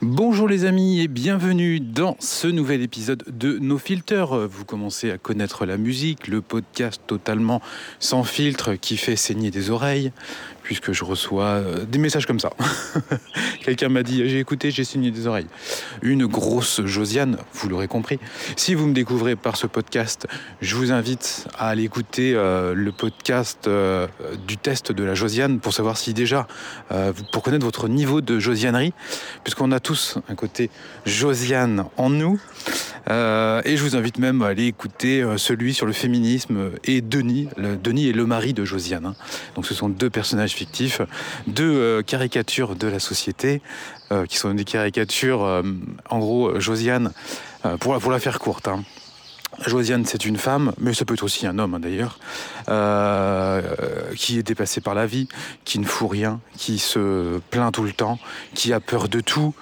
Bonjour les amis et bienvenue dans ce nouvel épisode de No Filter. Vous commencez à connaître la musique, le podcast totalement sans filtre qui fait saigner des oreilles, puisque je reçois euh, des messages comme ça. Quelqu'un m'a dit j'ai écouté, j'ai saigné des oreilles. Une grosse Josiane, vous l'aurez compris. Si vous me découvrez par ce podcast, je vous invite à aller écouter euh, le podcast euh, du test de la Josiane pour savoir si déjà, pour connaître votre niveau de josianerie, puisqu'on a tous un côté Josiane en nous. Et je vous invite même à aller écouter celui sur le féminisme et Denis. Denis est le mari de Josiane. Hein. Donc ce sont deux personnages fictifs, deux euh, caricatures de la société, qui sont des caricatures, en gros, Josiane, pour, la, pour la faire courte. Hein. Josiane, c'est une femme, mais ça peut être aussi un homme hein, d'ailleurs, qui est dépassé par la vie, qui ne fout rien, qui se plaint tout le temps, qui a peur de tout,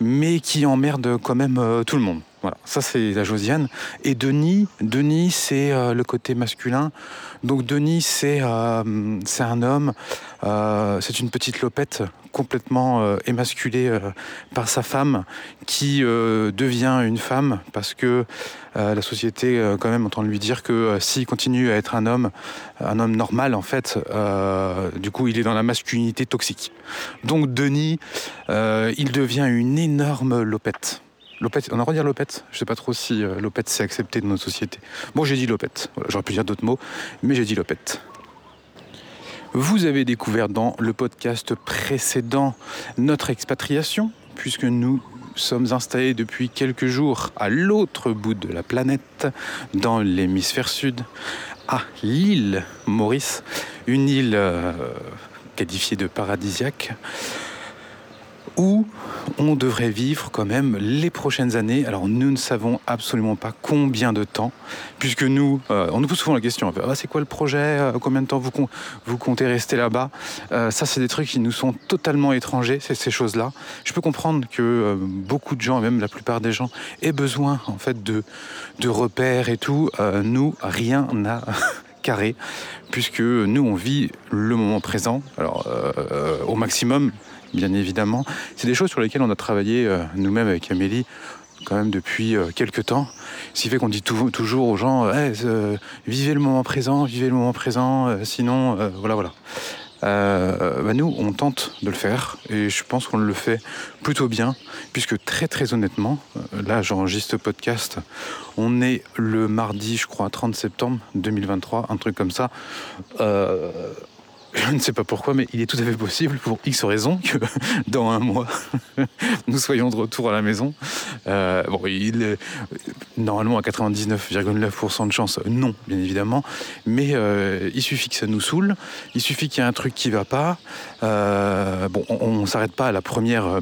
mais qui emmerde quand même tout le monde. Voilà, ça c'est la Josiane. Et Denis, Denis c'est euh, le côté masculin. Donc Denis c'est euh, un homme, euh, c'est une petite lopette complètement émasculée par sa femme qui devient une femme parce que la société quand même entend lui dire que s'il continue à être un homme, un homme normal en fait, du coup il est dans la masculinité toxique. Donc Denis, il devient une énorme lopette on a redire Lopette Je sais pas trop si euh, Lopette s'est accepté de notre société. Bon, j'ai dit Lopette. J'aurais pu dire d'autres mots, mais j'ai dit Lopette. Vous avez découvert dans le podcast précédent notre expatriation, puisque nous sommes installés depuis quelques jours à l'autre bout de la planète, dans l'hémisphère sud, à l'île Maurice, une île euh, qualifiée de paradisiaque, où on devrait vivre quand même les prochaines années. Alors nous ne savons absolument pas combien de temps, puisque nous, euh, on nous pose souvent la question, ah, c'est quoi le projet euh, Combien de temps vous, comptez rester là-bas? Euh, Ça, c'est des trucs qui nous sont totalement étrangers, ces choses-là. Je peux comprendre que beaucoup de gens, même la plupart des gens, aient besoin en fait de, de repères et tout. nous, rien n'a... carré, puisque nous on vit le moment présent, alors au maximum, bien évidemment. C'est des choses sur lesquelles on a travaillé euh, nous-mêmes avec Amélie quand même depuis euh, quelques temps. Ce qui fait qu'on dit toujours aux gens euh, vivez le moment présent, vivez le moment présent, sinon voilà voilà. Bah, nous, on tente de le faire et je pense qu'on le fait plutôt bien, puisque très très honnêtement, là j'enregistre podcast, on est le mardi, je crois, 30 septembre 2023, un truc comme ça. Je ne sais pas pourquoi, mais il est tout à fait possible, pour X raisons, que dans un mois, nous soyons de retour à la maison. Euh, bon, est normalement à 99,9% de chance, non, bien évidemment, mais euh, il suffit que ça nous saoule, il suffit qu'il y ait un truc qui ne va pas. Euh, bon, on ne s'arrête pas à la première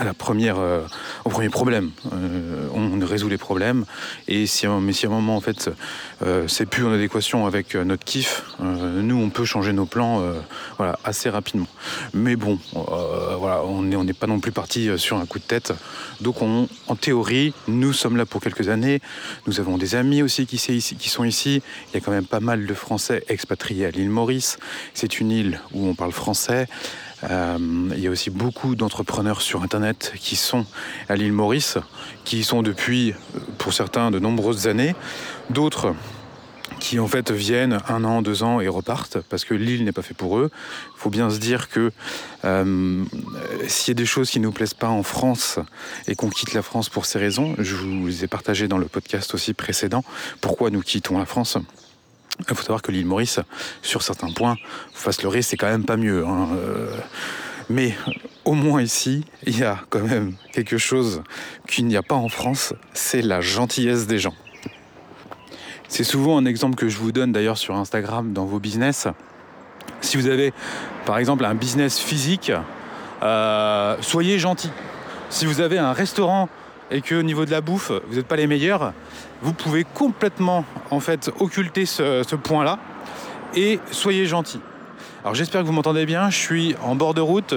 à la première, euh, au premier problème. Euh, on résout les problèmes. Et si, mais si à un moment, en fait, euh, c'est plus en adéquation avec notre kiff, nous, on peut changer nos plans voilà, assez rapidement. Mais bon, voilà, on n'est on pas non plus parti sur un coup de tête. Donc, on, en théorie, nous sommes là pour quelques années. Nous avons des amis aussi qui, qui sont ici. Il y a quand même pas mal de Français expatriés à l'île Maurice. C'est une île où on parle français. Euh, il y a aussi beaucoup d'entrepreneurs sur Internet qui sont à l'île Maurice, qui y sont depuis, pour certains, de nombreuses années. D'autres qui en fait viennent un an, deux ans et repartent parce que l'île n'est pas fait pour eux. Il faut bien se dire que euh, s'il y a des choses qui ne nous plaisent pas en France et qu'on quitte la France pour ces raisons, je vous ai partagé dans le podcast aussi précédent pourquoi nous quittons la France. Il faut savoir que l'île Maurice, sur certains points, face le c'est quand même pas mieux. Hein, euh. mais au moins ici, il y a quand même quelque chose qu'il n'y a pas en France, c'est la gentillesse des gens. C'est souvent un exemple que je vous donne d'ailleurs sur Instagram dans vos business. Si vous avez par exemple un business physique, euh, soyez gentil. Si vous avez un restaurant et que au niveau de la bouffe, vous n'êtes pas les meilleurs, vous pouvez complètement en fait occulter ce, point-là et soyez gentil. Alors j'espère que vous m'entendez bien, je suis en bord de route,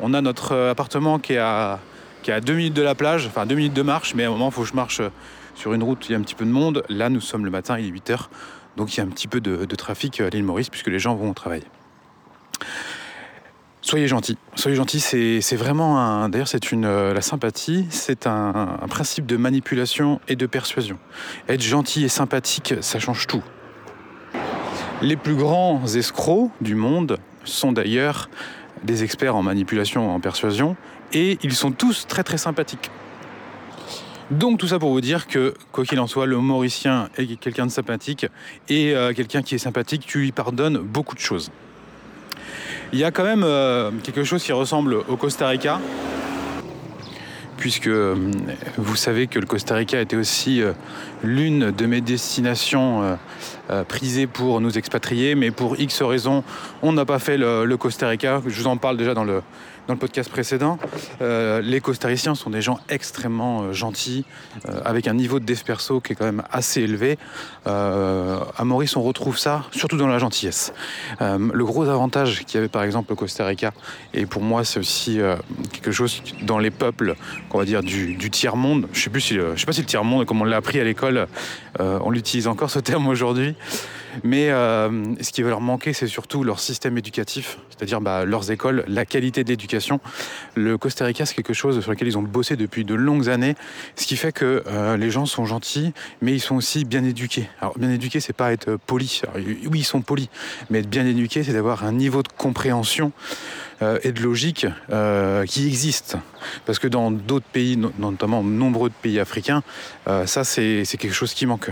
on a notre euh, appartement qui est à, qui est à 2 minutes de la plage, enfin 2 minutes de marche, mais à un moment il faut que je marche euh, sur une route, il y a un petit peu de monde. Là nous sommes le matin, il est 8h, donc il y a un petit peu de, trafic à l'île Maurice puisque les gens vont au travail. Soyez gentil. Soyez gentil, c'est vraiment un. D'ailleurs, c'est une. la sympathie, c'est un, un, principe de manipulation et de persuasion. Être gentil et sympathique, ça change tout. Les plus grands escrocs du monde sont d'ailleurs des experts en manipulation, en persuasion, et ils sont tous très très sympathiques. Donc tout ça pour vous dire que, quoi qu'il en soit, le mauricien est quelqu'un de sympathique, et euh, quelqu'un qui est sympathique, tu lui pardonnes beaucoup de choses. Il y a quand même euh, quelque chose qui ressemble au Costa Rica, puisque euh, vous savez que le Costa Rica était aussi l'une de mes destinations prisées pour nous expatrier, mais pour X raisons, on n'a pas fait le, Costa Rica. Je vous en parle déjà dans le, dans le podcast précédent, euh, les costariciens sont des gens extrêmement euh, gentils, euh, avec un niveau de desperso qui est quand même assez élevé. à Maurice, on retrouve ça, surtout dans la gentillesse. le gros avantage qu'il y avait par exemple au Costa Rica, et pour moi c'est aussi quelque chose dans les peuples, qu'on va dire du, tiers-monde, je ne sais, sais pas si le tiers-monde, comme on l'a appris à l'école, on l'utilise encore ce terme aujourd'hui, mais euh, ce qui va leur manquer, c'est surtout leur système éducatif, c'est-à-dire bah, leurs écoles, la qualité de l'éducation. Le Costa Rica, c'est quelque chose sur lequel ils ont bossé depuis de longues années, ce qui fait que euh, les gens sont gentils, mais ils sont aussi bien éduqués. Alors bien éduqués, c'est pas être poli. oui, ils sont polis, mais être bien éduqués, c'est d'avoir un niveau de compréhension euh, et de logique qui existe. Parce que dans d'autres pays, notamment nombreux de pays africains, ça c'est quelque chose qui manque.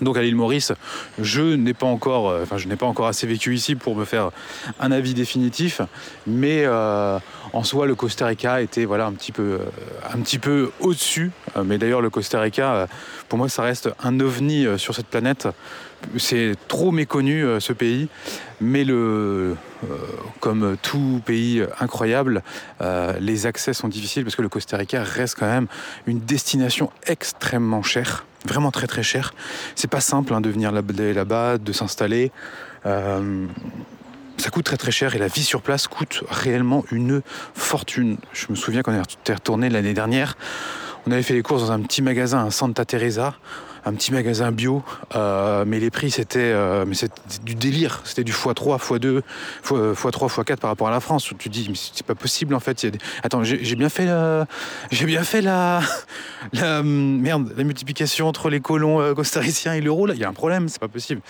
Donc à l'île Maurice, je n'ai pas encore, euh, je n'ai pas encore assez vécu ici pour me faire un avis définitif, mais euh, en soi le Costa Rica était un petit peu, euh, un petit peu au-dessus. mais d'ailleurs le Costa Rica, pour moi ça reste un ovni sur cette planète. C'est trop méconnu ce pays, mais le, comme tout pays incroyable, les accès sont difficiles parce que le Costa Rica reste quand même une destination extrêmement chère vraiment très très cher. C'est pas simple hein, de venir là-bas, de s'installer. Euh, ça coûte très très cher et la vie sur place coûte réellement une fortune. Je me souviens quand on est retourné l'année dernière, on avait fait les courses dans un petit magasin à Santa Teresa un petit magasin bio, euh, mais les prix c'était euh, du délire, c'était du x3, x2, x3, x4 par rapport à la France. Tu dis mais c'est pas possible en fait. Attends, j'ai bien fait la, j'ai bien fait la, la merde, la multiplication entre les colons euh, costariciens et l'euro là. Il y a un problème, c'est pas possible.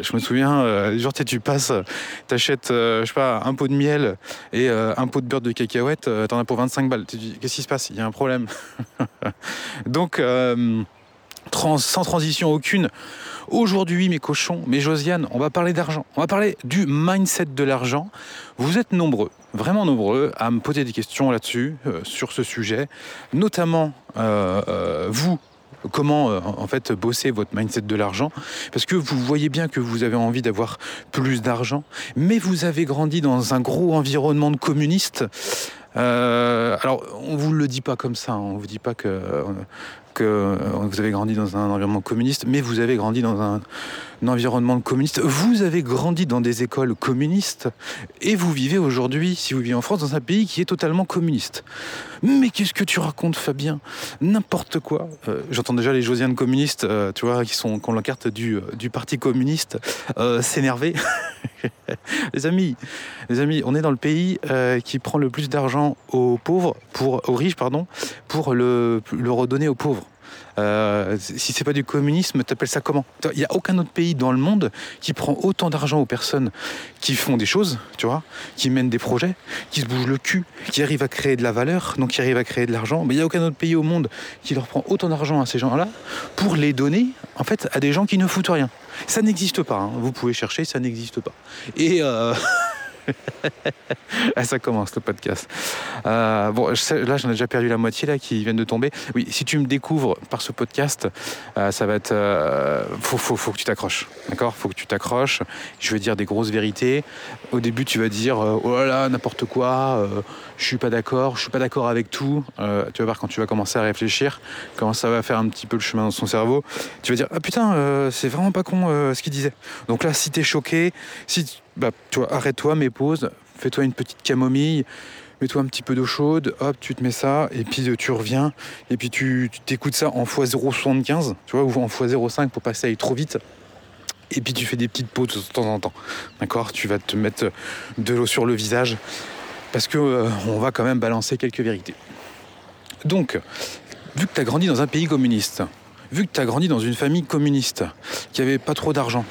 je me souviens, genre tu passes, t'achètes, je sais pas, un pot de miel et un pot de beurre de cacahuète, t'en as pour 25 balles. Qu'est-ce qui se passe? Il y a un problème. Donc sans transition aucune. Aujourd'hui, mes cochons, mes Josiane, on va parler d'argent. On va parler du mindset de l'argent. Vous êtes nombreux, vraiment nombreux, à me poser des questions là-dessus, euh, sur ce sujet. Notamment, euh, euh, vous, comment en fait bosser votre mindset de l'argent parce que vous voyez bien que vous avez envie d'avoir plus d'argent mais vous avez grandi dans un gros environnement de communistes alors on vous le dit pas comme ça hein. on vous dit pas que vous avez grandi dans un environnement communiste, mais vous avez grandi dans un, environnement communiste. Vous avez grandi dans des écoles communistes et vous vivez aujourd'hui, si vous vivez en France, dans un pays qui est totalement communiste. Mais qu'est-ce que tu racontes, Fabien N'importe quoi. Euh, j'entends déjà les Josianes communistes, euh, tu vois, qui sont la carte du, du parti communiste, s'énerver. les amis, les amis, on est dans le pays qui prend le plus d'argent aux pauvres, pour aux riches, pardon, pour le redonner aux pauvres. Euh, si c'est pas du communisme, t'appelles ça comment? Il n'y a aucun autre pays dans le monde qui prend autant d'argent aux personnes qui font des choses, tu vois, qui mènent des projets, qui se bougent le cul, qui arrivent à créer de la valeur, donc qui arrivent à créer de l'argent. Mais il n'y a aucun autre pays au monde qui leur prend autant d'argent à ces gens-là pour les donner, en fait, à des gens qui ne foutent rien. Ça n'existe pas. Hein. Vous pouvez chercher, ça n'existe pas. Et euh... ah, ça commence le podcast. Euh, bon, là, j'en ai déjà perdu la moitié là qui viennent de tomber. Oui, si tu me découvres par ce podcast, euh, ça va être. Euh, faut, faut, faut, que tu t'accroches. D'accord? Faut que tu t'accroches. Je vais dire des grosses vérités. Au début, tu vas dire oh là là, n'importe quoi. je suis pas d'accord. Je suis pas d'accord avec tout. tu vas voir quand tu vas commencer à réfléchir, comment ça va faire un petit peu le chemin dans son cerveau. Tu vas dire ah putain, c'est vraiment pas con ce qu'il disait. Donc là, si t'es choqué, si bah, arrête-toi, mets pause, fais-toi une petite camomille, mets-toi un petit peu d'eau chaude, hop, tu te mets ça, et puis euh, tu reviens, et puis tu t'écoutes ça en x0,75, tu vois, ou en x0,5 pour pas que ça trop vite. Et puis tu fais des petites pauses de temps en temps. D'accord? Tu vas te mettre de l'eau sur le visage. parce que euh, va quand même balancer quelques vérités. Donc, vu que tu as grandi dans un pays communiste, vu que tu as grandi dans une famille communiste, qui avait pas trop d'argent,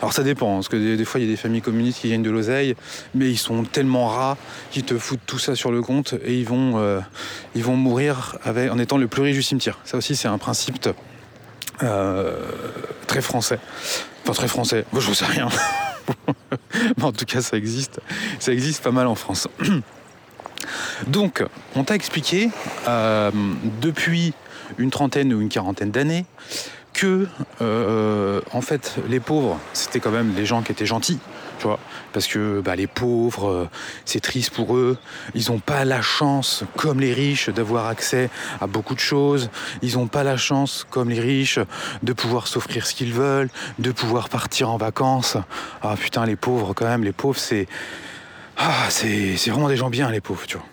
alors ça dépend, parce que des, fois il y a des familles communistes qui gagnent de l'oseille, mais ils sont tellement rats qu'ils te foutent tout ça sur le compte et ils vont, euh, ils vont mourir en étant le plus riche du cimetière. Ça aussi c'est un principe euh, très français. Enfin très français, moi je sais rien. mais en tout cas ça existe. Ça existe pas mal en France. Donc, on t'a expliqué euh, depuis une trentaine ou une quarantaine d'années que, euh, en fait, les pauvres, c'était quand même les gens qui étaient gentils, tu vois. Parce que bah, les pauvres, euh, c'est triste pour eux. Ils n'ont pas la chance, comme les riches, d'avoir accès à beaucoup de choses. Ils n'ont pas la chance, comme les riches, de pouvoir s'offrir ce qu'ils veulent, de pouvoir partir en vacances. Ah putain, les pauvres, quand même, les pauvres, c'est. Ah, c'est vraiment des gens bien, les pauvres, tu vois.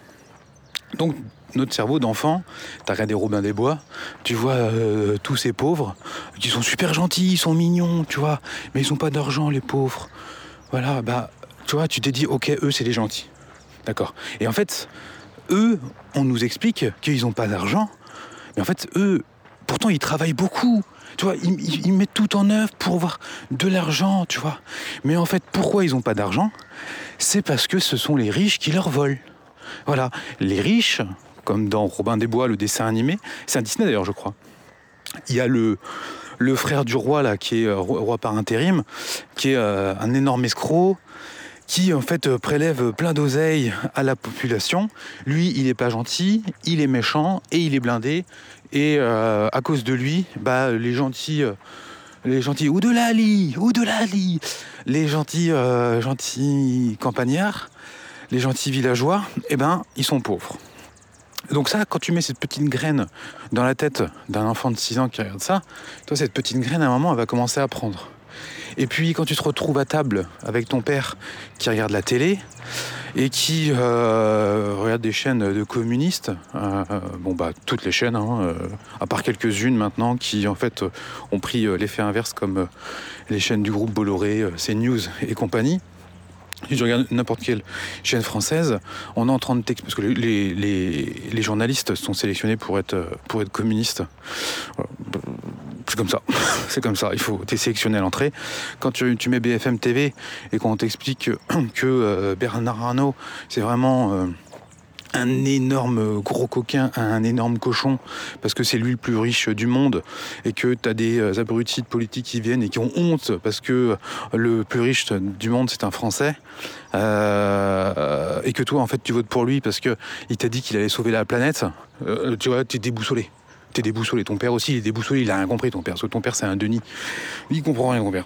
Donc, notre cerveau d'enfant, t'as regardé Robin des Bois, tu vois euh, tous ces pauvres qui sont super gentils, ils sont mignons, tu vois, mais ils n'ont pas d'argent, les pauvres. Voilà, bah, tu vois, tu t'es dit, ok, eux, c'est des gentils. D'accord. Et en fait, eux, on nous explique qu'ils n'ont pas d'argent, mais en fait, eux, pourtant, ils travaillent beaucoup. Tu vois, ils, ils mettent tout en œuvre pour avoir de l'argent, tu vois. Mais en fait, pourquoi ils n'ont pas d'argent? C'est parce que ce sont les riches qui leur volent. Voilà, les riches, comme dans Robin des Bois, le dessin animé. C'est un Disney d'ailleurs, je crois. Il y a le, frère du roi, là, qui est euh, roi par intérim, qui est euh, un énorme escroc, qui en fait euh, prélève plein d'oseilles à la population. Lui, il n'est pas gentil, il est méchant et il est blindé. Et à cause de lui, bah, les gentils, les gentils, ou de l'ali, ou de l'ali, les gentils, gentils campagnards, les gentils villageois, eh ben, ils sont pauvres. Donc ça, quand tu mets cette petite graine dans la tête d'un enfant de 6 ans qui regarde ça, toi, cette petite graine, à un moment, elle va commencer à prendre. Et puis, quand tu te retrouves à table avec ton père qui regarde la télé et qui euh, regarde des chaînes de communistes, euh, bon bah toutes les chaînes, hein, euh, à part quelques-unes maintenant qui en fait ont pris l'effet inverse comme les chaînes du groupe Bolloré, CNews et compagnie. Si tu regardes n'importe quelle chaîne française, on est en train de texte parce que les, journalistes sont sélectionnés pour être, pour être communistes. C'est comme ça. C'est comme ça. Il faut t'es sélectionné à l'entrée. Quand tu, tu, mets BFM TV et qu'on t'explique que, euh, Bernard Arnault, c'est vraiment euh, un énorme gros coquin, un énorme cochon, parce que c'est lui le plus riche du monde, et que tu as des euh, abrutis de politique qui viennent et qui ont honte parce que le plus riche du monde c'est un Français, euh, et que toi en fait tu votes pour lui parce que il t'a dit qu'il allait sauver la planète, euh, tu vois, tu es déboussolé. T'es déboussolé. Ton père aussi, il est déboussolé, il a rien compris, ton père. Parce que ton père, c'est un Denis. Il comprend rien, ton père.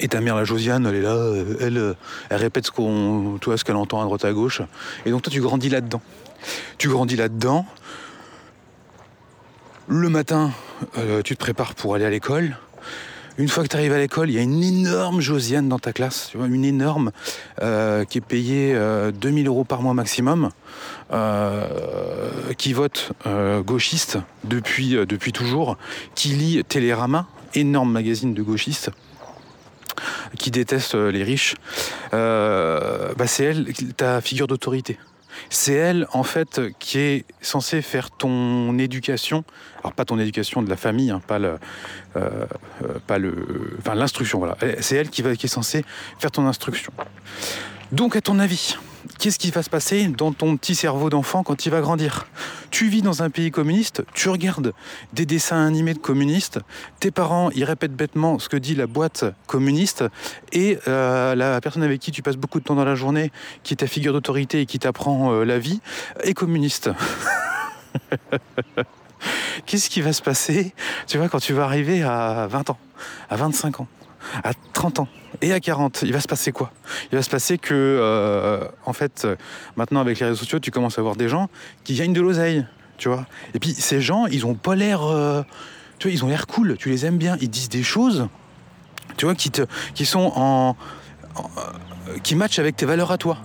Et ta mère, la Josiane, elle est là, euh, elle, euh, elle répète ce qu'on, ce qu'elle entend à droite à gauche. Et donc toi, tu grandis là-dedans. Tu grandis là-dedans. Le matin, euh, tu te prépares pour aller à l'école. Une fois que tu arrives à l'école, il y a une énorme Josiane dans ta classe, tu vois, une énorme qui est payée 2000 euros par mois maximum, qui vote gauchiste depuis, depuis toujours, qui lit Télérama, énorme magazine de gauchistes, qui déteste euh, les riches, euh, bah c'est elle ta figure d'autorité. C'est elle, en fait, qui est censée faire ton éducation. Alors, pas ton éducation de la famille, hein, pas le, euh, pas le, enfin l'instruction. Voilà. C'est elle qui va, qui est censée faire ton instruction. Donc, à ton avis, qu'est-ce qui va se passer dans ton petit cerveau d'enfant quand il va grandir? Tu vis dans un pays communiste, tu regardes des dessins animés de communistes, tes parents, ils répètent bêtement ce que dit la boîte communiste, et euh, la personne avec qui tu passes beaucoup de temps dans la journée, qui est ta figure d'autorité et qui t'apprend euh, la vie, est communiste. Qu'est-ce qui va se passer, tu vois, quand tu vas arriver à 20 ans, à 25 ans à 30 ans? Et à 40, il va se passer quoi? Il va se passer que, euh, en fait, maintenant avec les réseaux sociaux, tu commences à voir des gens qui gagnent de l'oseille, tu vois? Et puis ces gens, ils ont pas l'air, euh, tu vois, ils ont l'air cool, tu les aimes bien, ils disent des choses, tu vois, qui, te, qui sont en, euh, qui matchent avec tes valeurs à toi.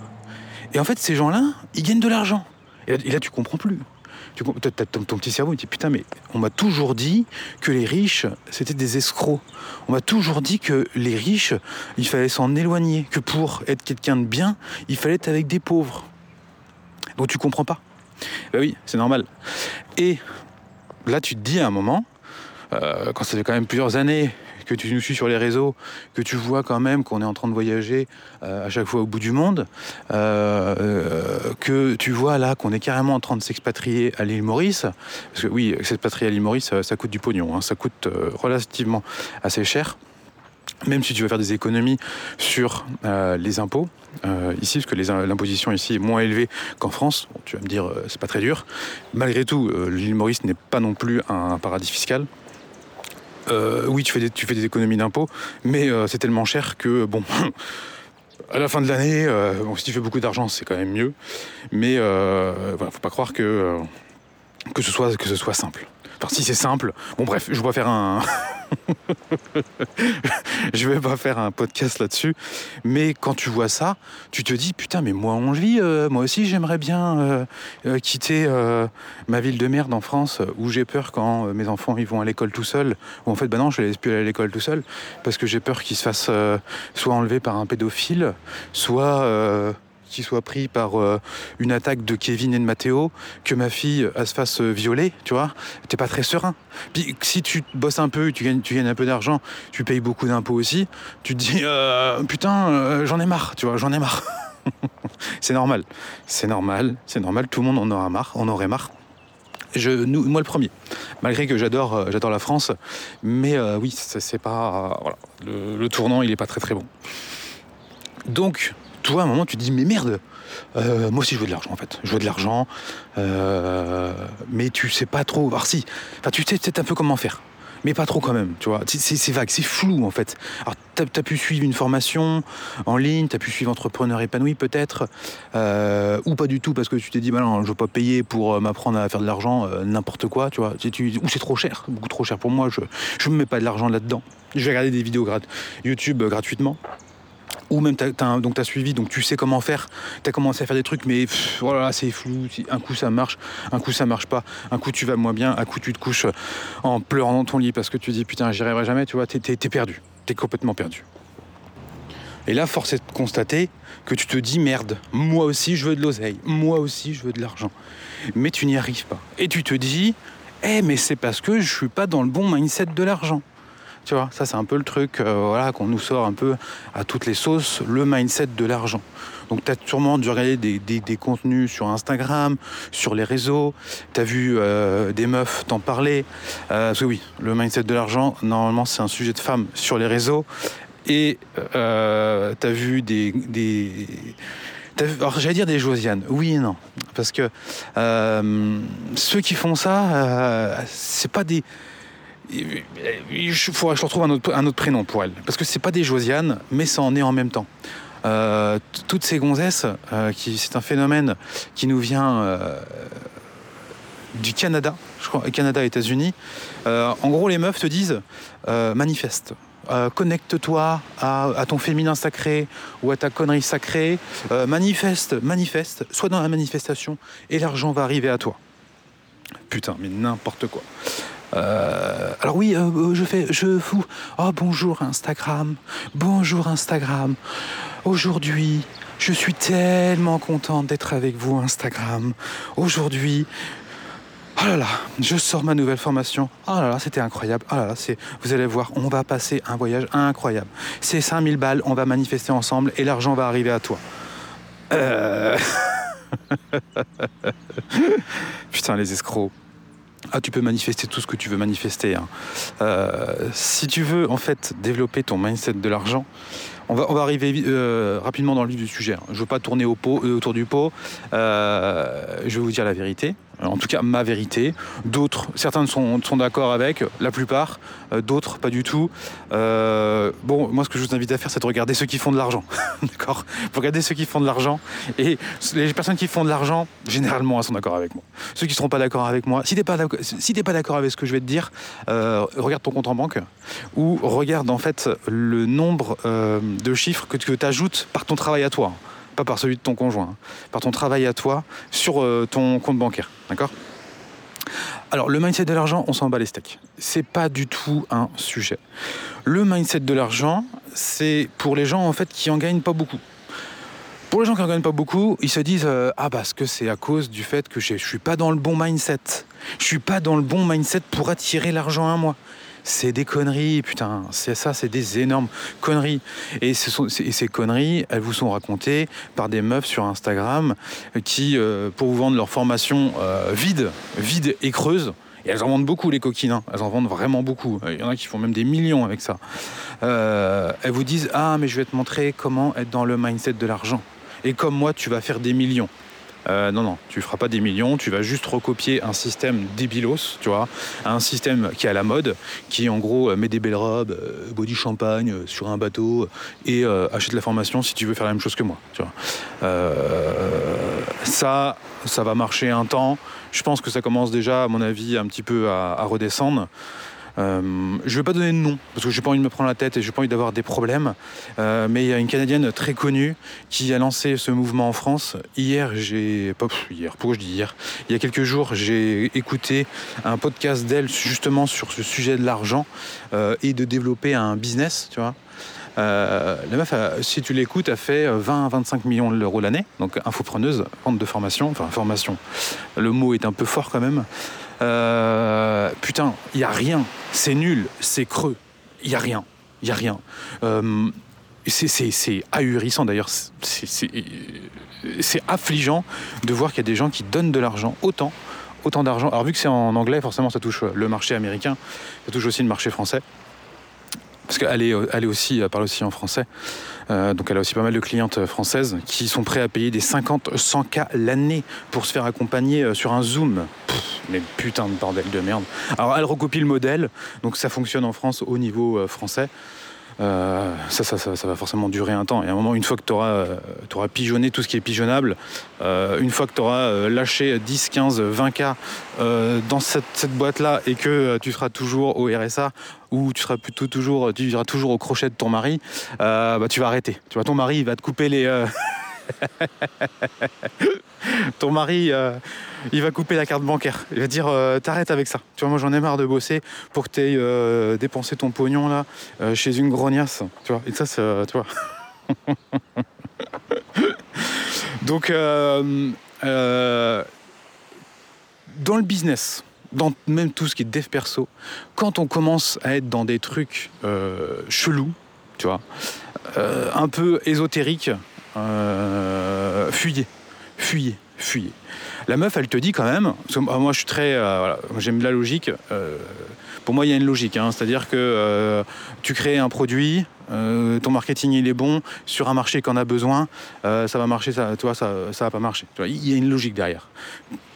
Et en fait, ces gens-là, ils gagnent de l'argent. Et là, tu comprends plus tu, ton, ton, petit cerveau il dit putain mais on m'a toujours dit que les riches c'était des escrocs. On m'a toujours dit que les riches il fallait s'en éloigner, que pour être quelqu'un de bien il fallait être avec des pauvres. Donc tu comprends pas. Ben oui, c'est normal. Et là, tu te dis à un moment, euh, quand ça fait quand même plusieurs années que tu nous suis sur les réseaux, que tu vois quand même qu'on est en train de voyager euh, à chaque fois au bout du monde, euh, que tu vois là qu'on est carrément en train de s'expatrier à l'île Maurice, parce que oui, s'expatrier à l'île Maurice, ça, coûte du pognon, hein, ça coûte relativement assez cher même si tu veux faire des économies sur euh, les impôts euh, ici, parce que l'imposition ici est moins élevée qu'en France, tu vas me dire euh, c'est pas très dur. Malgré tout, l'île Maurice n'est pas non plus un, paradis fiscal. Oui, tu fais des, économies d'impôts, mais c'est tellement cher que bon. À la fin de l'année, si tu fais beaucoup d'argent, c'est quand même mieux. Mais voilà, faut pas croire que, que, ce soit, que ce soit simple. Si c'est simple, bon bref, je vais faire un, je vais pas faire un podcast là-dessus, mais quand tu vois ça, tu te dis putain, mais moi on vit, euh, moi aussi j'aimerais bien euh, euh, quitter ma ville de merde en France où j'ai peur quand mes enfants ils vont à l'école tout seuls, ou en fait bah non, je les laisse plus aller à l'école tout seul parce que j'ai peur qu'ils se fassent soit enlevés par un pédophile, soit qui soit pris par euh, une attaque de Kevin et de Matteo, que ma fille elle se fasse euh, violer, tu vois, t'es pas très serein. Si tu bosses un peu, tu gagnes, un peu d'argent, tu payes beaucoup d'impôts aussi, tu te dis euh, putain, j'en ai marre, tu vois, j'en ai marre. c'est normal, c'est normal, c'est normal, tout le monde en aura marre, on aurait marre. Je, nous, moi le premier, malgré que j'adore, j'adore la France, mais oui, c'est pas, le, le tournant il est pas très très bon. Donc toi, à un moment, tu te dis, mais merde, euh, moi aussi je veux de l'argent en fait. Je veux de l'argent, euh, mais tu sais pas trop. Alors si, enfin, tu sais peut-être un peu comment faire, mais pas trop quand même, tu vois. C'est vague, c'est flou en fait. Alors tu as, pu suivre une formation en ligne, tu as pu suivre Entrepreneur épanoui peut-être, euh, ou pas du tout parce que tu t'es dit, bah non, je veux pas payer pour m'apprendre à faire de l'argent, n'importe quoi, tu vois. ou c'est trop cher, beaucoup trop cher pour moi, je ne mets pas de l'argent là-dedans. Je vais regarder des vidéos YouTube gratuitement ou même tu as, suivi, donc tu sais comment faire, tu as commencé à faire des trucs, mais voilà, c'est flou, un coup ça marche, un coup ça marche pas, un coup tu vas moins bien, un coup tu te couches en pleurant dans ton lit parce que tu dis putain j'y arriverai jamais, tu vois, t'es es, perdu, t'es complètement perdu. Et là, force est de constater que tu te dis merde, moi aussi je veux de l'oseille, moi aussi je veux de l'argent. Mais tu n'y arrives pas. Et tu te dis, eh mais c'est parce que je suis pas dans le bon mindset de l'argent. Tu vois, ça c'est un peu le truc euh, voilà, qu'on nous sort un peu à toutes les sauces, le mindset de l'argent. Donc tu as sûrement dû regarder des, contenus sur Instagram, sur les réseaux, tu as vu euh, des meufs t'en parler. Euh, oui, le mindset de l'argent, normalement c'est un sujet de femme sur les réseaux. Et tu as vu des... des alors j'allais dire des Josiane, oui et non. Parce que ceux qui font ça, c'est pas des il que je retrouve un autre, un autre prénom pour elle. Parce que c'est pas des Josiane, mais ça en est en même temps. Euh, toutes ces gonzesses, euh, c'est un phénomène qui nous vient euh, du Canada, je crois, Canada, États-Unis. en gros, les meufs te disent manifeste. connecte-toi à, ton féminin sacré ou à ta connerie sacrée, manifeste, manifeste, sois dans la manifestation et l'argent va arriver à toi. Putain, mais n'importe quoi. Euh, alors oui, euh, euh, je fais, je fous. Oh bonjour Instagram, bonjour Instagram. Aujourd'hui, je suis tellement contente d'être avec vous Instagram. Aujourd'hui, oh là là, je sors ma nouvelle formation. Oh là là, c'était incroyable. Oh là là, c'est, vous allez voir, on va passer un voyage incroyable. C'est 5000 balles, on va manifester ensemble et l'argent va arriver à toi. Putain, les escrocs. Ah, tu peux manifester tout ce que tu veux manifester. Hein. Euh, si tu veux en fait développer ton mindset de l'argent, on va, arriver euh, rapidement dans le vif du sujet. Hein. Je ne veux pas tourner euh, autour du pot. je vais vous dire la vérité en tout cas ma vérité. D'autres, certains sont, sont d'accord avec, la plupart, euh, d'autres pas du tout. Euh, bon, moi ce que je vous invite à faire, c'est de regarder ceux qui font de l'argent. d'accord? Regardez ceux qui font de l'argent, et les personnes qui font de l'argent, généralement, elles sont d'accord avec moi. Ceux qui ne seront pas d'accord avec moi, si tu n'es pas d'accord avec ce que je vais te dire, euh, regarde ton compte en banque, ou regarde en fait le nombre de chiffres que tu ajoutes par ton travail à toi pas par celui de ton conjoint, hein. par ton travail à toi sur euh, ton compte bancaire. D'accord? Alors, le mindset de l'argent, on s'en bat les steaks. C'est pas du tout un sujet. Le mindset de l'argent, c'est pour les gens en fait qui en gagnent pas beaucoup. Pour les gens qui ne gagnent pas beaucoup, ils se disent euh, ah parce que c'est à cause du fait que je suis pas dans le bon mindset. Je suis pas dans le bon mindset pour attirer l'argent à moi. C'est des conneries, putain. C'est ça, c'est des énormes conneries. Et, ces conneries, elles vous sont racontées par des meufs sur Instagram qui, euh, pour vous vendre leur formation euh, vide, vide et creuse, et elles en vendent beaucoup, les coquines. Hein. Elles en vendent vraiment beaucoup. Il y en a qui font même des millions avec ça. Euh, elles vous disent Ah, mais je vais te montrer comment être dans le mindset de l'argent. Et comme moi, tu vas faire des millions. Euh, non, non, tu feras pas des millions, tu vas juste recopier un système débilos, tu vois, un système qui est à la mode, qui en gros euh, met des belles robes, euh, body champagne sur un bateau et achète la formation si tu veux faire la même chose que moi, tu vois. ça, ça va marcher un temps. Je pense que ça commence déjà, à mon avis, un petit peu à redescendre. Euh, je ne vais pas donner de nom, parce que j'ai pas envie de me prendre la tête et j'ai pas envie d'avoir des problèmes. Euh, mais il y a une Canadienne très connue qui a lancé ce mouvement en France. Hier, j'ai. Hier, pourquoi je dis hier? Il y a quelques jours, j'ai écouté un podcast d'elle justement sur ce sujet de l'argent euh, et de développer un business, tu vois. la meuf, si tu l'écoutes, a fait 20 25 millions d'euros l'année, donc infopreneuse, vente de formation, enfin formation. Le mot est un peu fort quand même. Euh, putain, il n'y a rien. C'est nul, c'est creux. Il n'y a rien. Il n'y a rien. Euh, c'est ahurissant d'ailleurs. C'est affligeant de voir qu'il y a des gens qui donnent de l'argent autant autant d'argent. Alors vu que c'est en anglais, forcément ça touche le marché américain, ça touche aussi le marché français parce qu'elle est aussi, parle aussi en français. Euh, donc elle a aussi pas mal de clientes françaises qui sont prêtes à payer des 50, 100 k l'année pour se faire accompagner euh, sur un Zoom. mais putain de bordel de merde. Alors elle recopie le modèle, donc ça fonctionne en France au niveau euh, français. Euh, ça, va forcément durer un temps. Et à un moment, une fois que tu auras, euh, pigeonné tout ce qui est pigeonnable, euh, une fois que tu auras lâché 10, 15, 20K dans cette, boîte-là et que tu seras toujours au RSA ou tu seras plutôt toujours, tu vivras toujours au crochet de ton mari, bah, tu vas arrêter. Tu vois, ton mari, va te couper les... ton mari il va couper la carte bancaire. Il va dire euh, t'arrêtes avec ça. Tu vois, moi j'en ai marre de bosser pour que tu euh, dépensé ton pognon là euh, chez une grognasse. Tu vois, et ça, c'est. tu. Donc, dans le business, dans même tout ce qui est dev perso, quand on commence à être dans des trucs chelous, tu vois, un peu ésotériques, fuyez, fuyez, fuyez. La meuf, elle te dit quand même, moi je suis très, euh, j'aime la logique. Euh, pour moi, il y a une logique, hein. c'est-à-dire que euh, tu crées un produit, ton marketing est bon sur un marché qu'on a besoin, ça va marcher, ça, toi, ça, ça va pas marcher. il y a une logique derrière.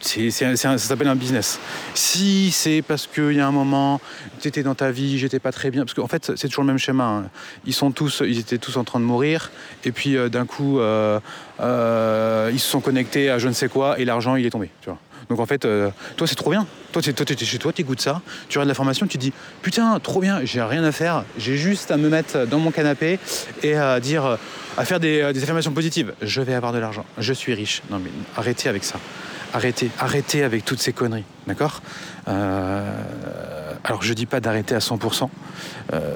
ça s'appelle un business. Si c'est parce qu'il y a un moment, tu étais dans ta vie, j'étais pas très bien, parce qu'en fait c'est toujours le même schéma. Hein. Ils sont tous, ils étaient tous en train de mourir, et puis d'un coup ils se sont connectés à je ne sais quoi, et l'argent il est tombé. Donc en fait, euh, toi c'est trop bien. Toi, tu es chez toi, tu écoutes ça, tu regardes la formation, tu te dis putain, trop bien, j'ai rien à faire, j'ai juste à me mettre dans mon canapé et à dire, à faire des, euh, des affirmations positives. Je vais avoir de l'argent, je suis riche. Non mais arrêtez avec ça. Arrêtez, arrêtez avec toutes ces conneries, d'accord? Euh, Alors je dis pas d'arrêter à 100%.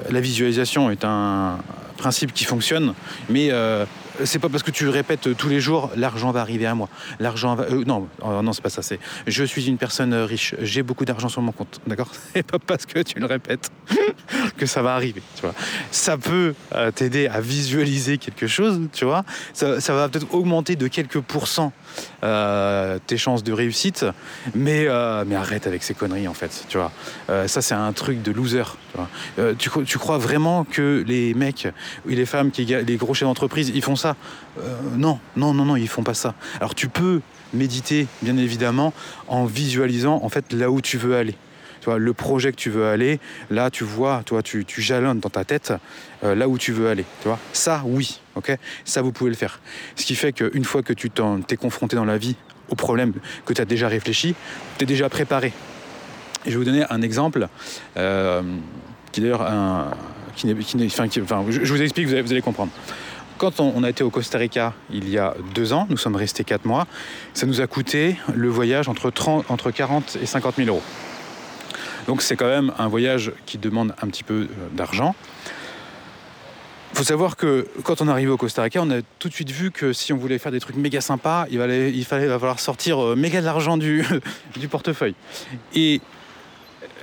la visualisation est un principe qui fonctionne, mais c'est pas parce que tu répètes tous les jours, l'argent va arriver à moi. L'argent. Euh, non, oh, non, c'est pas ça. C'est je suis une personne euh, riche. J'ai beaucoup d'argent sur mon compte, d'accord? Et pas parce que tu le répètes que ça va arriver. Tu vois Ça peut euh, t'aider à visualiser quelque chose, tu vois. Ça, va peut-être augmenter de quelques pourcents tes chances de réussite, mais mais arrête avec ces conneries en fait. Tu vois Ça c'est un truc de loser. Tu, tu, crois vraiment que les mecs les femmes qui les gros chefs d'entreprise ils font ça euh, non, non, non, non, ils font pas ça. Alors tu peux méditer, bien évidemment, en visualisant en fait là où tu veux aller. Tu vois, le projet que tu veux aller, là tu vois, toi, tu, tu jalonnes dans ta tête euh, là où tu veux aller. Tu vois, ça, oui, ok, ça vous pouvez le faire. Ce qui fait qu'une fois que tu t'es confronté dans la vie au problème que tu as déjà réfléchi, tu es déjà préparé. Et je vais vous donner un exemple euh, qui d'ailleurs un, qui, enfin, je, vous explique, vous allez comprendre. Quand on, a été au Costa Rica il y a deux ans, nous sommes restés quatre mois, ça nous a coûté le voyage entre, 30, entre 40 et 50 000 euros. Donc c'est quand même un voyage qui demande un petit peu euh, d'argent. faut savoir que quand on est arrivé au Costa Rica, on a tout de suite vu que si on voulait faire des trucs méga sympas, il, fallait, il fallait falloir sortir euh, méga de l'argent du, du portefeuille. Et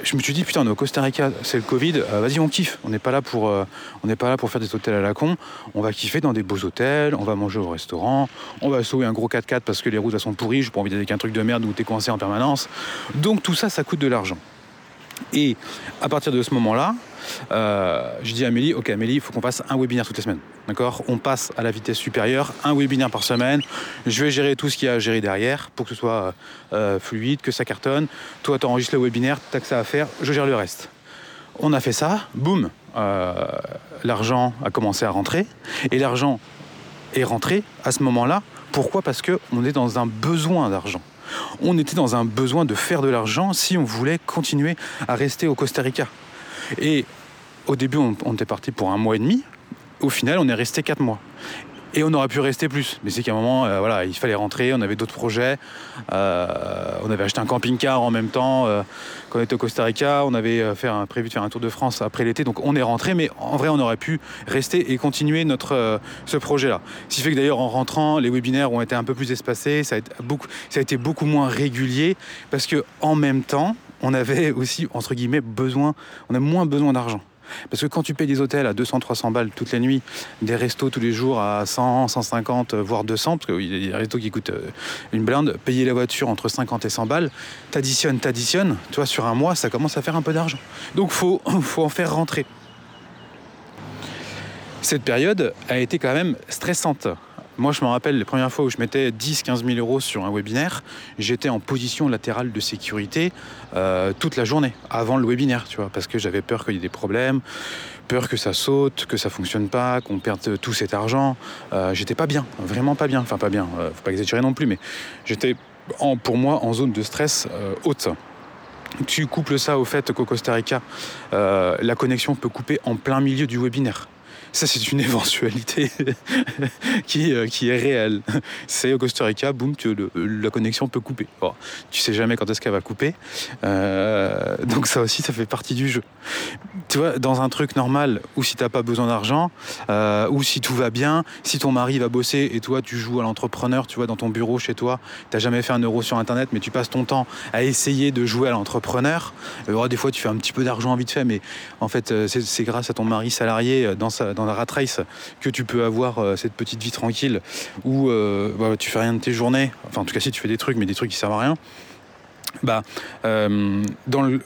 je me suis dit putain on est au Costa Rica, c'est le Covid, euh, vas-y on kiffe. On n'est pas là pour euh, pas là pour faire des hôtels à la con. On va kiffer dans des beaux hôtels, on va manger au restaurant, on va sauver un gros 4x4 parce que les routes elles sont pourries, j'ai pas envie d'aller avec un truc de merde où t'es coincé en permanence. Donc tout ça ça coûte de l'argent. Et à partir de ce moment-là, je dis à Amélie, ok Amélie, il faut qu'on fasse un webinaire toutes les semaines. D'accord? On passe à la vitesse supérieure, un webinaire par semaine. Je vais gérer tout ce qu'il y a à gérer derrière pour que ce soit euh, fluide, que ça cartonne. Toi, tu enregistres le webinaire, tu as que ça à faire, je gère le reste. On a fait ça, boum, euh, l'argent a commencé à rentrer. Et l'argent est rentré à ce moment-là. Pourquoi? Parce qu'on est dans un besoin d'argent. On était dans un besoin de faire de l'argent si on voulait continuer à rester au Costa Rica. Et au début, on, était parti pour un mois et demi. Au final, on est resté quatre mois. Et on aurait pu rester plus. Mais c'est qu'à un moment, euh, voilà, il fallait rentrer, on avait d'autres projets. Euh, on avait acheté un camping-car en même temps. Euh, quand on était au Costa Rica, on avait euh, prévu de faire un tour de France après l'été. Donc on est rentré, mais en vrai, on aurait pu rester et continuer notre, ce projet-là. Ce qui fait que d'ailleurs, en rentrant, les webinaires ont été un peu plus espacés. Ça a été beaucoup, ça a été beaucoup moins régulier parce que en même temps, on avait aussi, entre guillemets, besoin, on a moins besoin d'argent. Parce que quand tu payes des hôtels à 200, 300 balles toutes les nuits, des restos tous les jours à 100, 150, voire 200, parce qu'il y a des restos qui coûtent euh, une blinde, payer la voiture entre 50 et 100 balles, t'additionnes, t'additionnes, tu vois, sur un mois, ça commence à faire un peu d'argent. Donc faut, faut en faire rentrer. Cette période a été quand même stressante. Moi, je me rappelle les premières fois où je mettais 10, 15 000 euros sur un webinaire, j'étais en position latérale de sécurité euh, toute la journée, avant le webinaire, tu vois, parce que j'avais peur qu'il y ait des problèmes, peur que ça saute, que ça fonctionne pas, qu'on perde tout cet argent. Euh, j'étais pas bien, vraiment pas bien. Enfin, pas bien, euh, faut pas exagérer non plus, mais j'étais, pour moi, en zone de stress haute. Tu couples ça au fait qu'au Costa Rica, la connexion peut couper en plein milieu du webinaire. Ça, c'est une éventualité qui, euh, qui est réelle. C'est au Costa Rica, boum, la connexion peut couper. Tu sais jamais quand est-ce qu'elle va couper. Euh, donc ça aussi, ça fait partie du jeu. Tu vois, dans un truc normal, ou si t'as pas besoin d'argent, euh, ou si tout va bien, si ton mari va bosser et toi, tu joues à l'entrepreneur, tu vois, dans ton bureau chez toi, t'as jamais fait un euro sur Internet, mais tu passes ton temps à essayer de jouer à l'entrepreneur. Euh, des fois, tu fais un petit peu d'argent vite fait, mais en fait, c'est grâce à ton mari salarié dans, sa, la rat race que tu peux avoir euh, cette petite vie tranquille où euh, bah, tu fais rien de tes journées. Enfin, en tout cas, si tu fais des trucs, mais des trucs qui servent à rien. Bah, euh, dans le,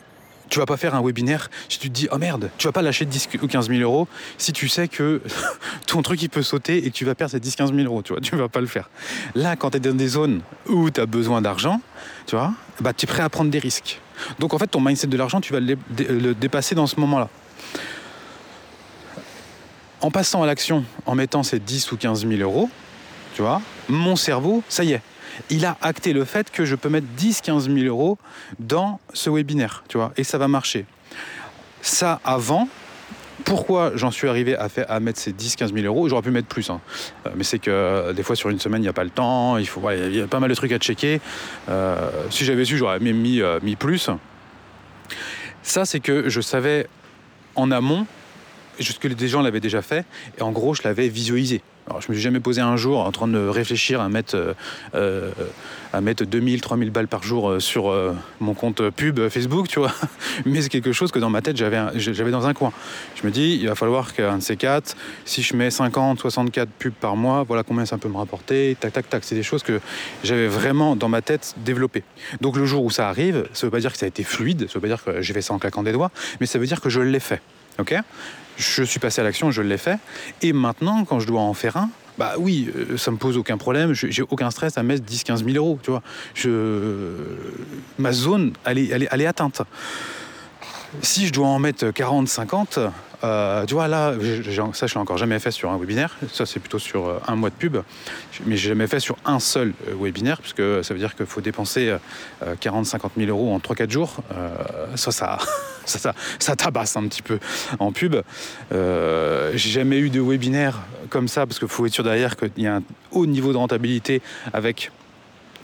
tu vas pas faire un webinaire si tu te dis oh merde, tu vas pas lâcher 10 ou 15 000 euros si tu sais que ton truc il peut sauter et que tu vas perdre ces 10 15 000 euros, tu vois, tu vas pas le faire. Là, quand tu es dans des zones où tu as besoin d'argent, tu vois, bah tu es prêt à prendre des risques. Donc en fait, ton mindset de l'argent, tu vas le, le dépasser dans ce moment-là. En passant à l'action, en mettant ces 10 ou 15 000 euros, tu vois, mon cerveau, ça y est, il a acté le fait que je peux mettre 10-15 000 euros dans ce webinaire, tu vois, et ça va marcher. Ça, avant, pourquoi j'en suis arrivé à, faire, à mettre ces 10-15 000 euros? J'aurais pu mettre plus, hein. Euh, mais c'est que euh, des fois sur une semaine, il n'y a pas le temps, il faut, y a pas mal de trucs à checker. Euh, si j'avais su, j'aurais même mis, euh, mis plus. Ça, c'est que je savais en amont que des gens l'avaient déjà fait, et en gros, je l'avais visualisé. Alors, je me suis jamais posé un jour en train de réfléchir à mettre, euh, euh, à mettre 2000, 3000 balles par jour euh, sur euh, mon compte pub Facebook, tu vois. Mais c'est quelque chose que dans ma tête, j'avais, j'avais dans un coin. Je me dis, il va falloir qu'un de ces quatre, si je mets 50, 64 pubs par mois, voilà combien ça peut me rapporter, tac, tac, tac. C'est des choses que j'avais vraiment dans ma tête développées. Donc, le jour où ça arrive, ça veut pas dire que ça a été fluide, ça veut pas dire que j'ai fait ça en claquant des doigts, mais ça veut dire que je l'ai fait. Ok? Je suis passé à l'action, je l'ai fait. Et maintenant, quand je dois en faire un, bah oui, euh, ça me pose aucun problème. J'ai aucun stress à mettre 10-15 000 euros. Ma zone, elle est atteinte. Si je dois en mettre 40-50, euh, tu vois, là, ça, je l'ai encore jamais fait sur un webinaire. Ça, c'est plutôt sur euh, un mois de pub. Mais j'ai jamais fait sur un seul euh, webinaire, puisque ça veut dire qu'il faut dépenser euh, 40-50 000 euros en 3-4 jours. Euh, ça, ça, ça, ça, ça tabasse un petit peu en pub. Euh, j'ai jamais eu de webinaire comme ça, parce qu'il faut être sûr derrière qu'il y a un haut niveau de rentabilité avec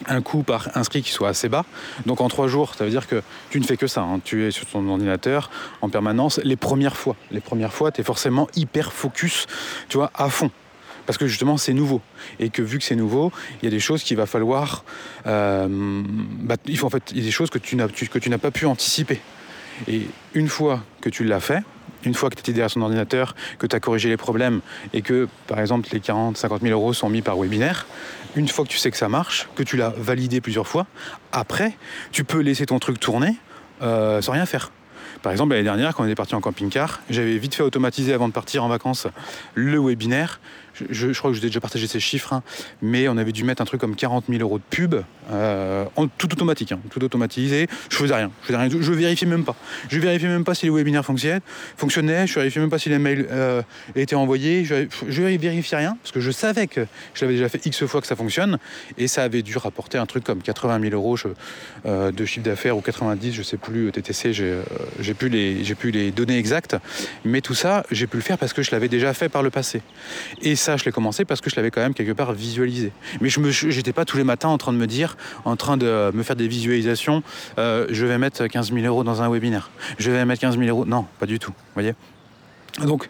un coût par inscrit qui soit assez bas. Donc en trois jours, ça veut dire que tu ne fais que ça. Hein. Tu es sur ton ordinateur en permanence. Les premières fois, les premières fois, tu es forcément hyper focus, tu vois, à fond. Parce que justement, c'est nouveau. Et que vu que c'est nouveau, il y a des choses qu'il va falloir. Euh, bah, il faut en fait, il y a des choses que tu n'as que tu n'as pas pu anticiper. Et une fois que tu l'as fait, une fois que tu étais derrière son ordinateur, que tu as corrigé les problèmes et que, par exemple, les 40, 50 000 euros sont mis par webinaire, une fois que tu sais que ça marche, que tu l'as validé plusieurs fois, après, tu peux laisser ton truc tourner euh, sans rien faire. Par exemple, l'année dernière, quand on est parti en camping-car, j'avais vite fait automatiser avant de partir en vacances le webinaire je, crois que je vous ai déjà partagé ces chiffres, hein, mais on avait dû mettre un truc comme 40 000 euros de pub, euh, tout automatique, hein, tout automatisé. Je faisais rien, je faisais vérifiais même pas. Je vérifiais même pas si les webinaires fonctionnaient, fonctionnaient je vérifiais même pas si les mails euh, étaient envoyés, je, je vérifiais rien, parce que je savais que je l'avais déjà fait X fois que ça fonctionne, et ça avait dû rapporter un truc comme 80 000 euros euh, de chiffre d'affaires, ou 90, je sais plus, TTC, j'ai plus, les, plus les données exactes, mais tout ça, j'ai pu le faire parce que je l'avais déjà fait par le passé. Et ça, je l'ai commencé parce que je l'avais quand même quelque part visualisé. Mais je n'étais pas tous les matins en train de me dire, en train de me faire des visualisations, euh, je vais mettre 15 000 euros dans un webinaire. Je vais mettre 15 000 euros. Non, pas du tout. voyez Donc,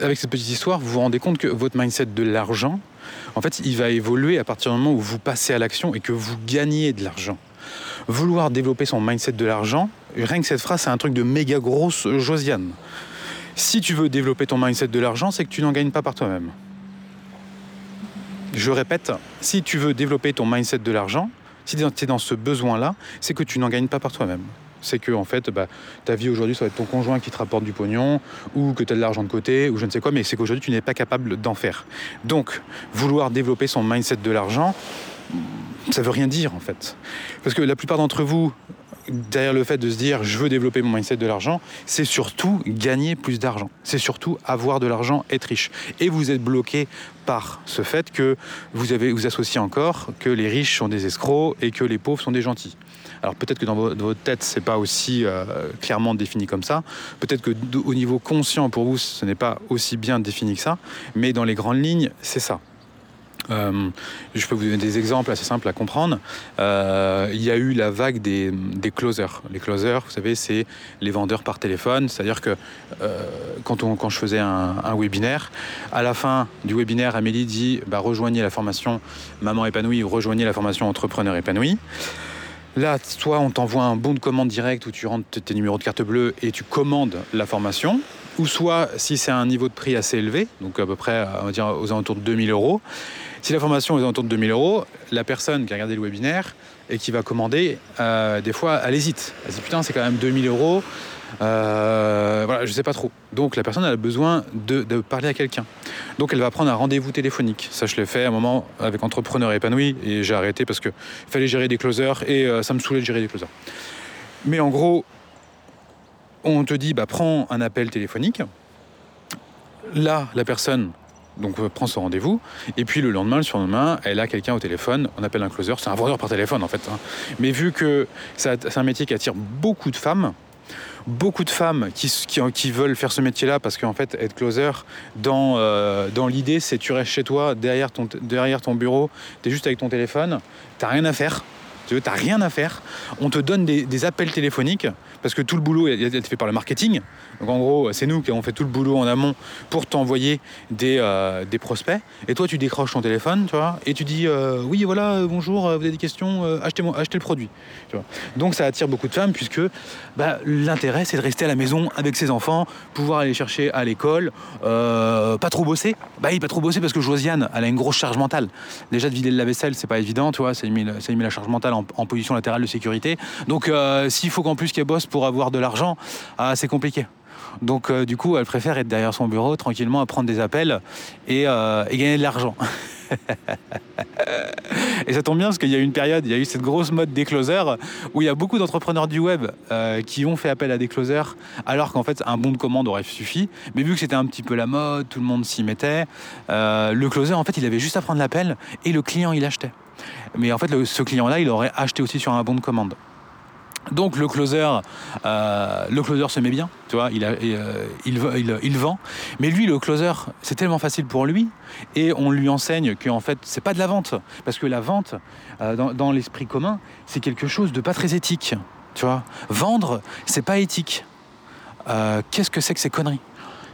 avec cette petite histoire, vous vous rendez compte que votre mindset de l'argent, en fait, il va évoluer à partir du moment où vous passez à l'action et que vous gagnez de l'argent. Vouloir développer son mindset de l'argent, rien que cette phrase, c'est un truc de méga grosse Josiane. Si tu veux développer ton mindset de l'argent, c'est que tu n'en gagnes pas par toi-même. Je répète, si tu veux développer ton mindset de l'argent, si tu es dans ce besoin-là, c'est que tu n'en gagnes pas par toi-même. C'est que en fait, bah, ta vie aujourd'hui, ça va être ton conjoint qui te rapporte du pognon, ou que tu as de l'argent de côté, ou je ne sais quoi, mais c'est qu'aujourd'hui, tu n'es pas capable d'en faire. Donc, vouloir développer son mindset de l'argent, ça veut rien dire en fait. Parce que la plupart d'entre vous, derrière le fait de se dire je veux développer mon mindset de l'argent, c'est surtout gagner plus d'argent. C'est surtout avoir de l'argent, être riche. Et vous êtes bloqué par ce fait que vous avez vous associez encore que les riches sont des escrocs et que les pauvres sont des gentils. Alors peut-être que dans votre tête, c'est pas aussi euh, clairement défini comme ça. Peut-être que au niveau conscient pour vous, ce n'est pas aussi bien défini que ça. Mais dans les grandes lignes, c'est ça. Euh, je peux vous donner des exemples assez simples à comprendre. Euh, il y a eu la vague des, closers. Les closers, vous savez, c'est les vendeurs par téléphone. C'est-à-dire que euh, quand, je faisais un, webinaire, à la fin du webinaire, Amélie dit bah, rejoignez la formation Maman épanouie ou rejoignez la formation Entrepreneur épanoui. Là, toi, on t'envoie un bon de commande direct où tu rentres tes numéros de carte bleue et tu commandes la formation. Ou soit, si c'est un niveau de prix assez élevé, donc à peu près on va dire, aux alentours de 2000 euros, si la formation est autour de 2000 euros, la personne qui a regardé le webinaire et qui va commander, euh, des fois, elle hésite. Elle dit putain, c'est quand même 2000 euros. Euh, voilà, je sais pas trop. Donc la personne elle a besoin de, parler à quelqu'un. Donc elle va prendre un rendez-vous téléphonique. Ça je l'ai fait à un moment avec entrepreneur épanoui et j'ai arrêté parce que fallait gérer des closers et euh, ça me saoulait de gérer des closers. Mais en gros, on te dit bah prends un appel téléphonique. Là, la personne donc euh, prend son rendez-vous, et puis le lendemain, le surlendemain, elle a quelqu'un au téléphone, on appelle un closer, c'est un vendeur par téléphone en fait. Hein. Mais vu que c'est un métier qui attire beaucoup de femmes, beaucoup de femmes qui, veulent faire ce métier-là parce qu'en fait, être closer, dans, euh, dans l'idée, c'est tu restes chez toi, derrière ton, bureau, tu es juste avec ton téléphone, tu rien à faire. Tu n'as rien à faire. On te donne des, appels téléphoniques parce que tout le boulot est, fait par le marketing. Donc en gros, c'est nous qui avons fait tout le boulot en amont pour t'envoyer des, euh, prospects. Et toi, tu décroches ton téléphone, tu vois, et tu dis euh, oui, voilà, euh, bonjour, vous avez des questions, achetez, achetez le produit. Donc ça attire beaucoup de femmes puisque bah, l'intérêt, c'est de rester à la maison avec ses enfants, pouvoir aller chercher à l'école, pas trop bosser. Bah, il pas trop bosser parce que Josiane, elle a une grosse charge mentale. Déjà de vider le lave-vaisselle, c'est pas évident, tu vois, ça ça mis la charge mentale en, position latérale de sécurité. Donc s'il faut qu'en plus qu'elle bosse pour avoir de l'argent, ah, c'est compliqué. Donc euh, du coup, elle préfère être derrière son bureau tranquillement à prendre des appels et, euh, gagner de l'argent. et ça tombe bien parce qu'il y a eu une période, il y a eu cette grosse mode des closers où il y a beaucoup d'entrepreneurs du web euh, qui ont fait appel à des closers alors qu'en fait un bon de commande aurait suffi. Mais vu que c'était un petit peu la mode, tout le monde s'y mettait, le closer en fait il avait juste à prendre l'appel et le client il achetait. Mais en fait ce client là il aurait acheté aussi sur un bon de commande. Donc le closer, euh, le closer se met bien, tu vois, euh, il, vend. Mais lui, le closer, c'est tellement facile pour lui, et on lui enseigne qu'en fait, c'est pas de la vente, parce que la vente, euh, dans, dans l'esprit commun, c'est quelque chose de pas très éthique, tu vois. Vendre, c'est pas éthique. Qu'est-ce que c'est que ces conneries?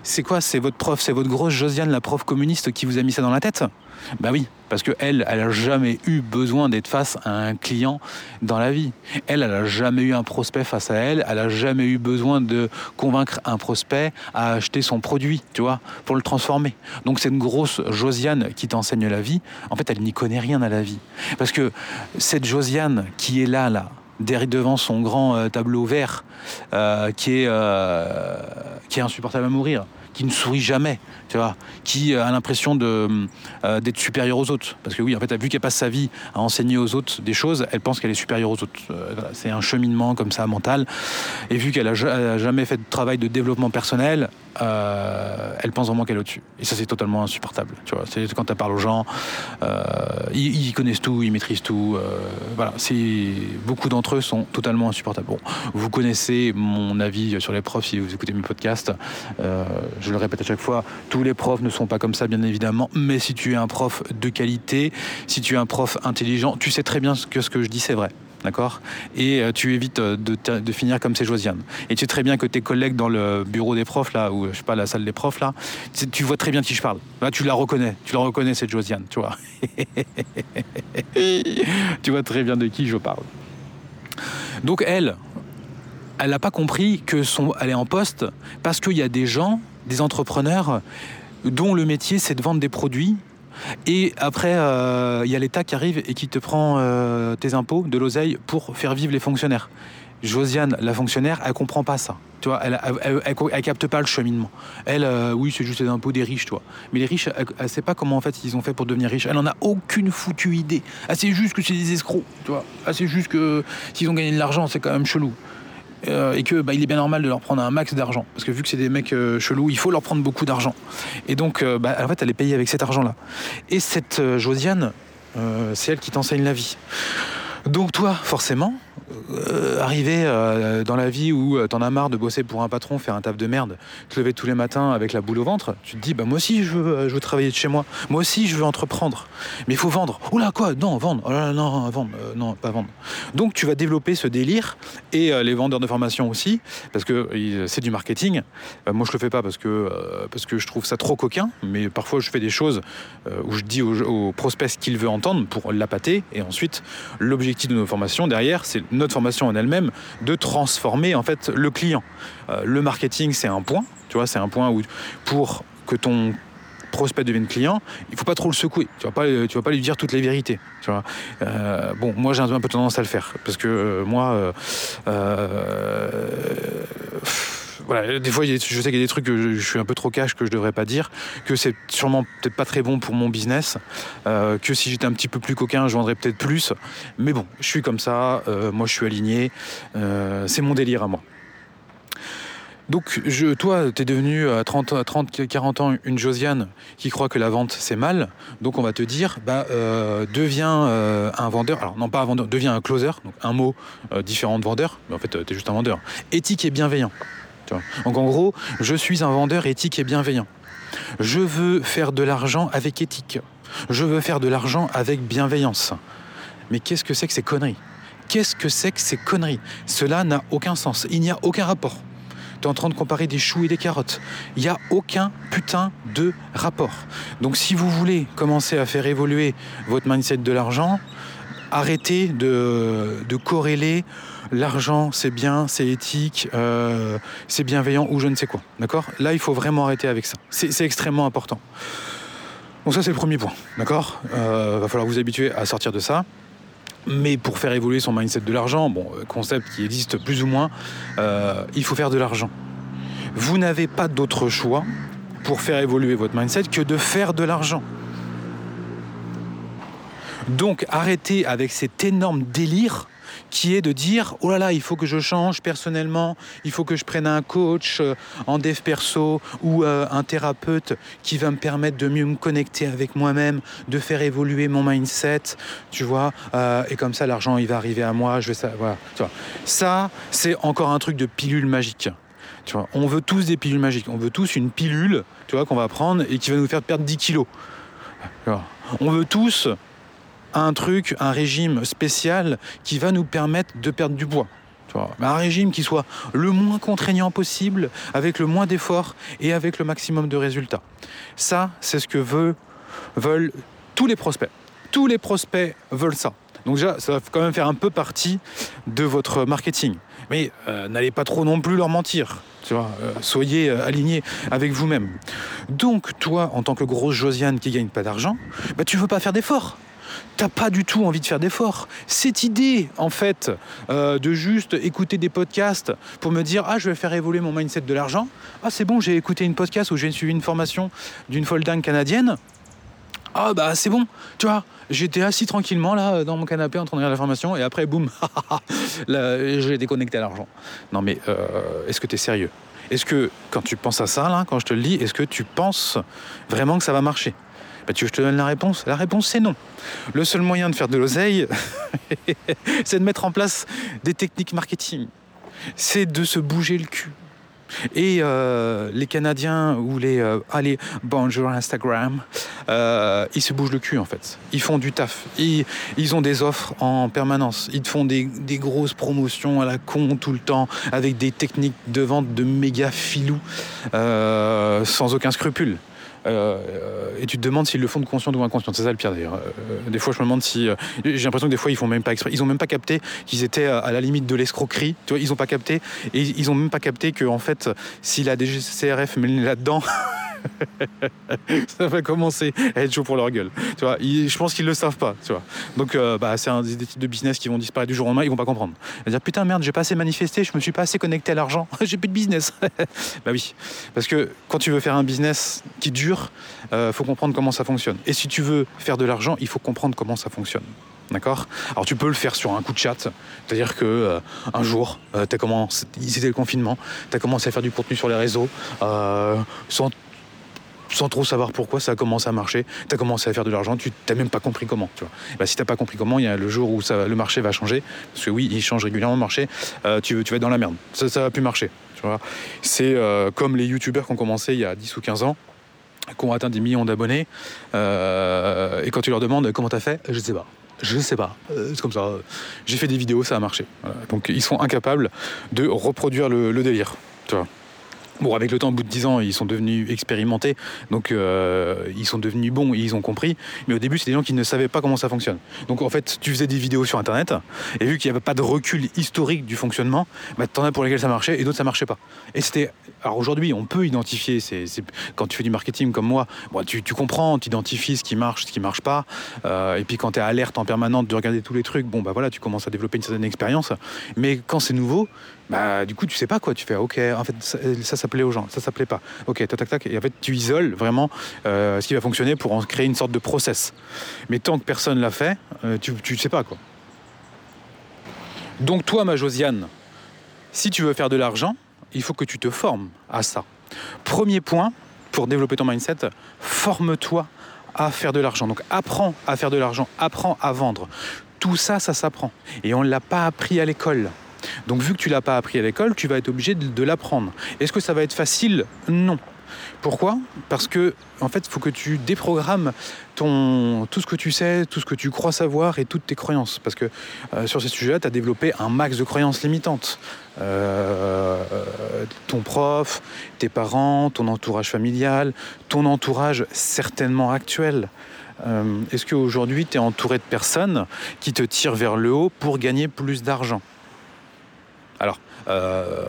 C'est quoi C'est votre prof, c'est votre grosse Josiane, la prof communiste, qui vous a mis ça dans la tête? Bah oui, parce que elle, elle jamais eu besoin d'être face à un client dans la vie. Elle, elle a jamais eu un prospect face à elle. Elle a jamais eu besoin de convaincre un prospect à acheter son produit, tu vois, pour le transformer. Donc c'est une grosse Josiane qui t'enseigne la vie. En fait, elle n'y connaît rien à la vie, parce que cette Josiane qui est là, là, derrière devant son grand euh, tableau vert, euh, euh, qui est insupportable à mourir qui ne sourit jamais, tu vois, qui a l'impression euh, d'être supérieure aux autres. Parce que oui, en fait, vu qu'elle passe sa vie à enseigner aux autres des choses, elle pense qu'elle est supérieure aux autres. Euh, c'est un cheminement comme ça mental. Et vu qu'elle a, jamais fait de travail de développement personnel, euh, elle pense vraiment qu'elle est au-dessus. Et ça, c'est totalement insupportable. Tu vois, quand elle parle aux gens, euh, ils, connaissent tout, ils maîtrisent tout. Euh, voilà, c'est beaucoup d'entre eux sont totalement insupportables. Bon, vous connaissez mon avis sur les profs si vous écoutez mes podcasts. Je le répète à chaque fois, tous les profs ne sont pas comme ça, bien évidemment, mais si tu es un prof de qualité, si tu es un prof intelligent, tu sais très bien que ce que je dis, c'est vrai. D'accord? Et euh, tu évites de, de, finir comme ces Josiane. Et tu sais très bien que tes collègues dans le bureau des profs, là, ou je sais pas, la salle des profs, là, tu vois très bien de qui je parle. Là, tu la reconnais. Tu la reconnais, cette Josiane, tu vois. tu vois très bien de qui je parle. Donc, elle, elle n'a pas compris que son, elle est en poste parce qu'il y a des gens des entrepreneurs dont le métier c'est de vendre des produits et après il euh, y a l'État qui arrive et qui te prend euh, tes impôts, de l'oseille pour faire vivre les fonctionnaires. Josiane, la fonctionnaire, elle comprend pas ça. Tu elle, elle, capte pas le cheminement. Elle, euh, oui, c'est juste les impôts des riches, toi. Mais les riches, elle, elle sait pas comment en fait ils ont fait pour devenir riches. Elle en a aucune foutue idée. Elle sait juste que c'est des escrocs, tu vois. Juste que s'ils ont gagné de l'argent, c'est quand même chelou et que bah, il est bien normal de leur prendre un max d'argent parce que vu que c'est des mecs euh, chelous, il faut leur prendre beaucoup d'argent. Et donc, euh, bah, en fait, elle est payée avec cet argent-là. Et cette euh, Josiane, c'est elle qui t'enseigne la vie. Donc toi, forcément, euh, arriver euh, dans la vie où euh, t'en as marre de bosser pour un patron, faire un taf de merde, te lever tous les matins avec la boule au ventre, tu te dis bah moi aussi je veux, veux travailler de chez moi, moi aussi je veux entreprendre, mais il faut vendre. Oula quoi? Non vendre. Oh non vendre, euh, non pas vendre. Donc tu vas développer ce délire et euh, les vendeurs de formation aussi parce que c'est du marketing. moi je le fais pas parce que parce que je trouve ça trop coquin, mais parfois je fais des choses où je dis aux, aux prospects ce qu'ils veulent entendre pour l'appâter et ensuite l'objectif de nos formations derrière c'est notre formation en elle-même de transformer en fait le client. Euh, le marketing, c'est un point, tu vois, c'est un point où pour que ton prospect devienne client, il faut pas trop le secouer. Tu vas pas, tu vas pas lui dire toutes les vérités. Tu vois. Euh, bon, moi j'ai un peu tendance à le faire parce que euh, moi. Euh, voilà, des fois, je sais qu'il y a des trucs que je, suis un peu trop cash que je devrais pas dire, que c'est sûrement peut-être pas très bon pour mon business, euh, que si j'étais un petit peu plus coquin, je vendrais peut-être plus. Mais bon, je suis comme ça, euh, moi je suis aligné, euh, c'est mon délire à moi. Donc, toi, tu es devenu à 30, 30, 40 ans une Josiane qui croit que la vente c'est mal. Donc, on va te dire, bah, deviens un vendeur. Alors, non pas un vendeur, deviens un closer. Donc, un mot différent de vendeur. Mais en fait, tu es juste un vendeur. Éthique et bienveillant. Donc, en gros, je suis un vendeur éthique et bienveillant. Je veux faire de l'argent avec éthique. Je veux faire de l'argent avec bienveillance. Mais qu'est-ce que c'est que ces conneries? Qu'est-ce que c'est que ces conneries? Cela n'a aucun sens. Il n'y a aucun rapport tu es en train de comparer des choux et des carottes. Il n'y a aucun putain de rapport. Donc si vous voulez commencer à faire évoluer votre mindset de l'argent, arrêtez de, de corréler l'argent c'est bien, c'est éthique, euh, c'est bienveillant ou je ne sais quoi. D'accord? Là, il faut vraiment arrêter avec ça. C'est extrêmement important. Donc ça, c'est le premier point. D'accord? Euh, Va falloir vous habituer à sortir de ça. Mais pour faire évoluer son mindset de l'argent, bon, concept qui existe plus ou moins, euh, il faut faire de l'argent. Vous n'avez pas d'autre choix pour faire évoluer votre mindset que de faire de l'argent. Donc arrêtez avec cet énorme délire qui est de dire oh là là, il faut que je change personnellement, il faut que je prenne un coach euh, en dev perso ou euh, un thérapeute qui va me permettre de mieux me connecter avec moi-même, de faire évoluer mon mindset, tu vois, euh, et comme ça l'argent il va arriver à moi, je vais ça. Ça, c'est encore un truc de pilule magique. Tu vois, on veut tous des pilules magiques. On veut tous une pilule, tu vois, qu'on va prendre et qui va nous faire perdre 10 kilos. On veut tous un truc, un régime spécial qui va nous permettre de perdre du poids. Un régime qui soit le moins contraignant possible, avec le moins d'efforts et avec le maximum de résultats. Ça, c'est ce que veulent tous les prospects. Tous les prospects veulent ça. Donc déjà, ça va quand même faire un peu partie de votre marketing. Mais euh, n'allez pas trop non plus leur mentir. Euh, soyez euh, alignés avec vous-même. Donc toi, en tant que grosse Josiane qui gagne pas d'argent, bah, tu veux pas faire d'efforts t'as pas du tout envie de faire d'efforts. Cette idée, en fait, euh, de juste écouter des podcasts pour me dire ah je vais faire évoluer mon mindset de l'argent. Ah c'est bon, j'ai écouté une podcast où j'ai suivi une formation d'une folle canadienne. Ah bah c'est bon, tu vois, j'étais assis tranquillement là dans mon canapé en train de regarder la formation et après boum, j'ai déconnecté à l'argent. Non mais euh, est-ce que tu es sérieux? Est-ce que quand tu penses à ça là, quand je te le dis, est-ce que tu penses vraiment que ça va marcher? Bah, tu veux que je te donne la réponse? La réponse c'est non. Le seul moyen de faire de l'oseille, c'est de mettre en place des techniques marketing. C'est de se bouger le cul. Et euh, les Canadiens ou les euh, allez bonjour Instagram, euh, ils se bougent le cul en fait. Ils font du taf. Ils, ils ont des offres en permanence. Ils font des, des, grosses promotions à la con tout le temps avec des techniques de vente de méga filous sans aucun scrupule. Euh, et tu te demandes s'ils le font de conscience ou inconscient. C'est ça le pire d'ailleurs. Euh, des fois, je me demande si. Euh, j'ai l'impression que des fois, ils font même pas exprès. Ils ont même pas capté qu'ils étaient à la limite de l'escroquerie. Tu vois, ils ont pas capté. Et ils ont même pas capté que, en fait, si la DGCRF met là-dedans. ça va commencer à être chaud pour leur gueule. Tu vois, je pense qu'ils le savent pas. Tu vois. Donc, euh, bah, c'est des types de business qui vont disparaître du jour au lendemain. Ils vont pas comprendre. Ils vont dire putain merde, j'ai pas assez manifesté, je me suis pas assez connecté à l'argent, j'ai plus de business. bah oui, parce que quand tu veux faire un business qui dure, euh, faut comprendre comment ça fonctionne. Et si tu veux faire de l'argent, il faut comprendre comment ça fonctionne. D'accord? Alors tu peux le faire sur un coup de chat, c'est-à-dire que euh, un jour, euh, commencé, c'était le confinement, tu as commencé à faire du contenu sur les réseaux, euh, sans sans trop savoir pourquoi ça a commencé à marcher. Tu as commencé à faire de l'argent, tu n'as même pas compris comment. Tu vois. Bah, si tu n'as pas compris comment, il y a le jour où ça, le marché va changer, parce que oui, il change régulièrement le marché, euh, tu, vas être dans la merde. Ça ne va plus marcher. C'est euh, comme les youtubeurs qui ont commencé il y a 10 ou 15 ans, qui ont atteint des millions d'abonnés, euh, et quand tu leur demandes comment tu as fait, je ne sais pas. Je sais pas. c'est comme ça. J'ai fait des vidéos, ça a marché. Donc ils sont incapables de reproduire le, délire. Bon, avec le temps, au bout de 10 ans, ils sont devenus expérimentés, donc euh, ils sont devenus bons, ils ont compris. Mais au début, c'est des gens qui ne savaient pas comment ça fonctionne. Donc en fait, tu faisais des vidéos sur Internet, et vu qu'il n'y avait pas de recul historique du fonctionnement, bah, en as pour lesquels ça marchait, et d'autres ça marchait pas. Et c'était. Alors aujourd'hui, on peut identifier. C'est, quand tu fais du marketing comme moi, tu, comprends, tu identifies ce qui marche, ce qui marche pas. Euh, et puis quand tu es alerte en permanence de regarder tous les trucs, bon bah voilà, tu commences à développer une certaine expérience. Mais quand c'est nouveau, bah, du coup, tu sais pas quoi. Tu fais, ok, en fait, ça, ça, ça aux gens, ça, ça plaît pas. Ok, tac, tac, tac. Et en fait, tu isoles vraiment euh, ce qui va fonctionner pour en créer une sorte de process. Mais tant que personne l'a fait, euh, tu, tu sais pas quoi. Donc, toi, ma Josiane, si tu veux faire de l'argent, il faut que tu te formes à ça. Premier point pour développer ton mindset, forme-toi à faire de l'argent. Donc, apprends à faire de l'argent, apprends à vendre. Tout ça, ça s'apprend. Et on ne l'a pas appris à l'école. Donc vu que tu l'as pas appris à l'école, tu vas être obligé de, l'apprendre. Est-ce que ça va être facile? Non. Pourquoi? Parce que en fait, il faut que tu déprogrammes ton, tout ce que tu sais, tout ce que tu crois savoir et toutes tes croyances. Parce que euh, sur ces sujets-là, tu as développé un max de croyances limitantes. Euh, ton prof, tes parents, ton entourage familial, ton entourage certainement actuel. Euh, Est-ce qu'aujourd'hui, tu es entouré de personnes qui te tirent vers le haut pour gagner plus d'argent? Alors, euh,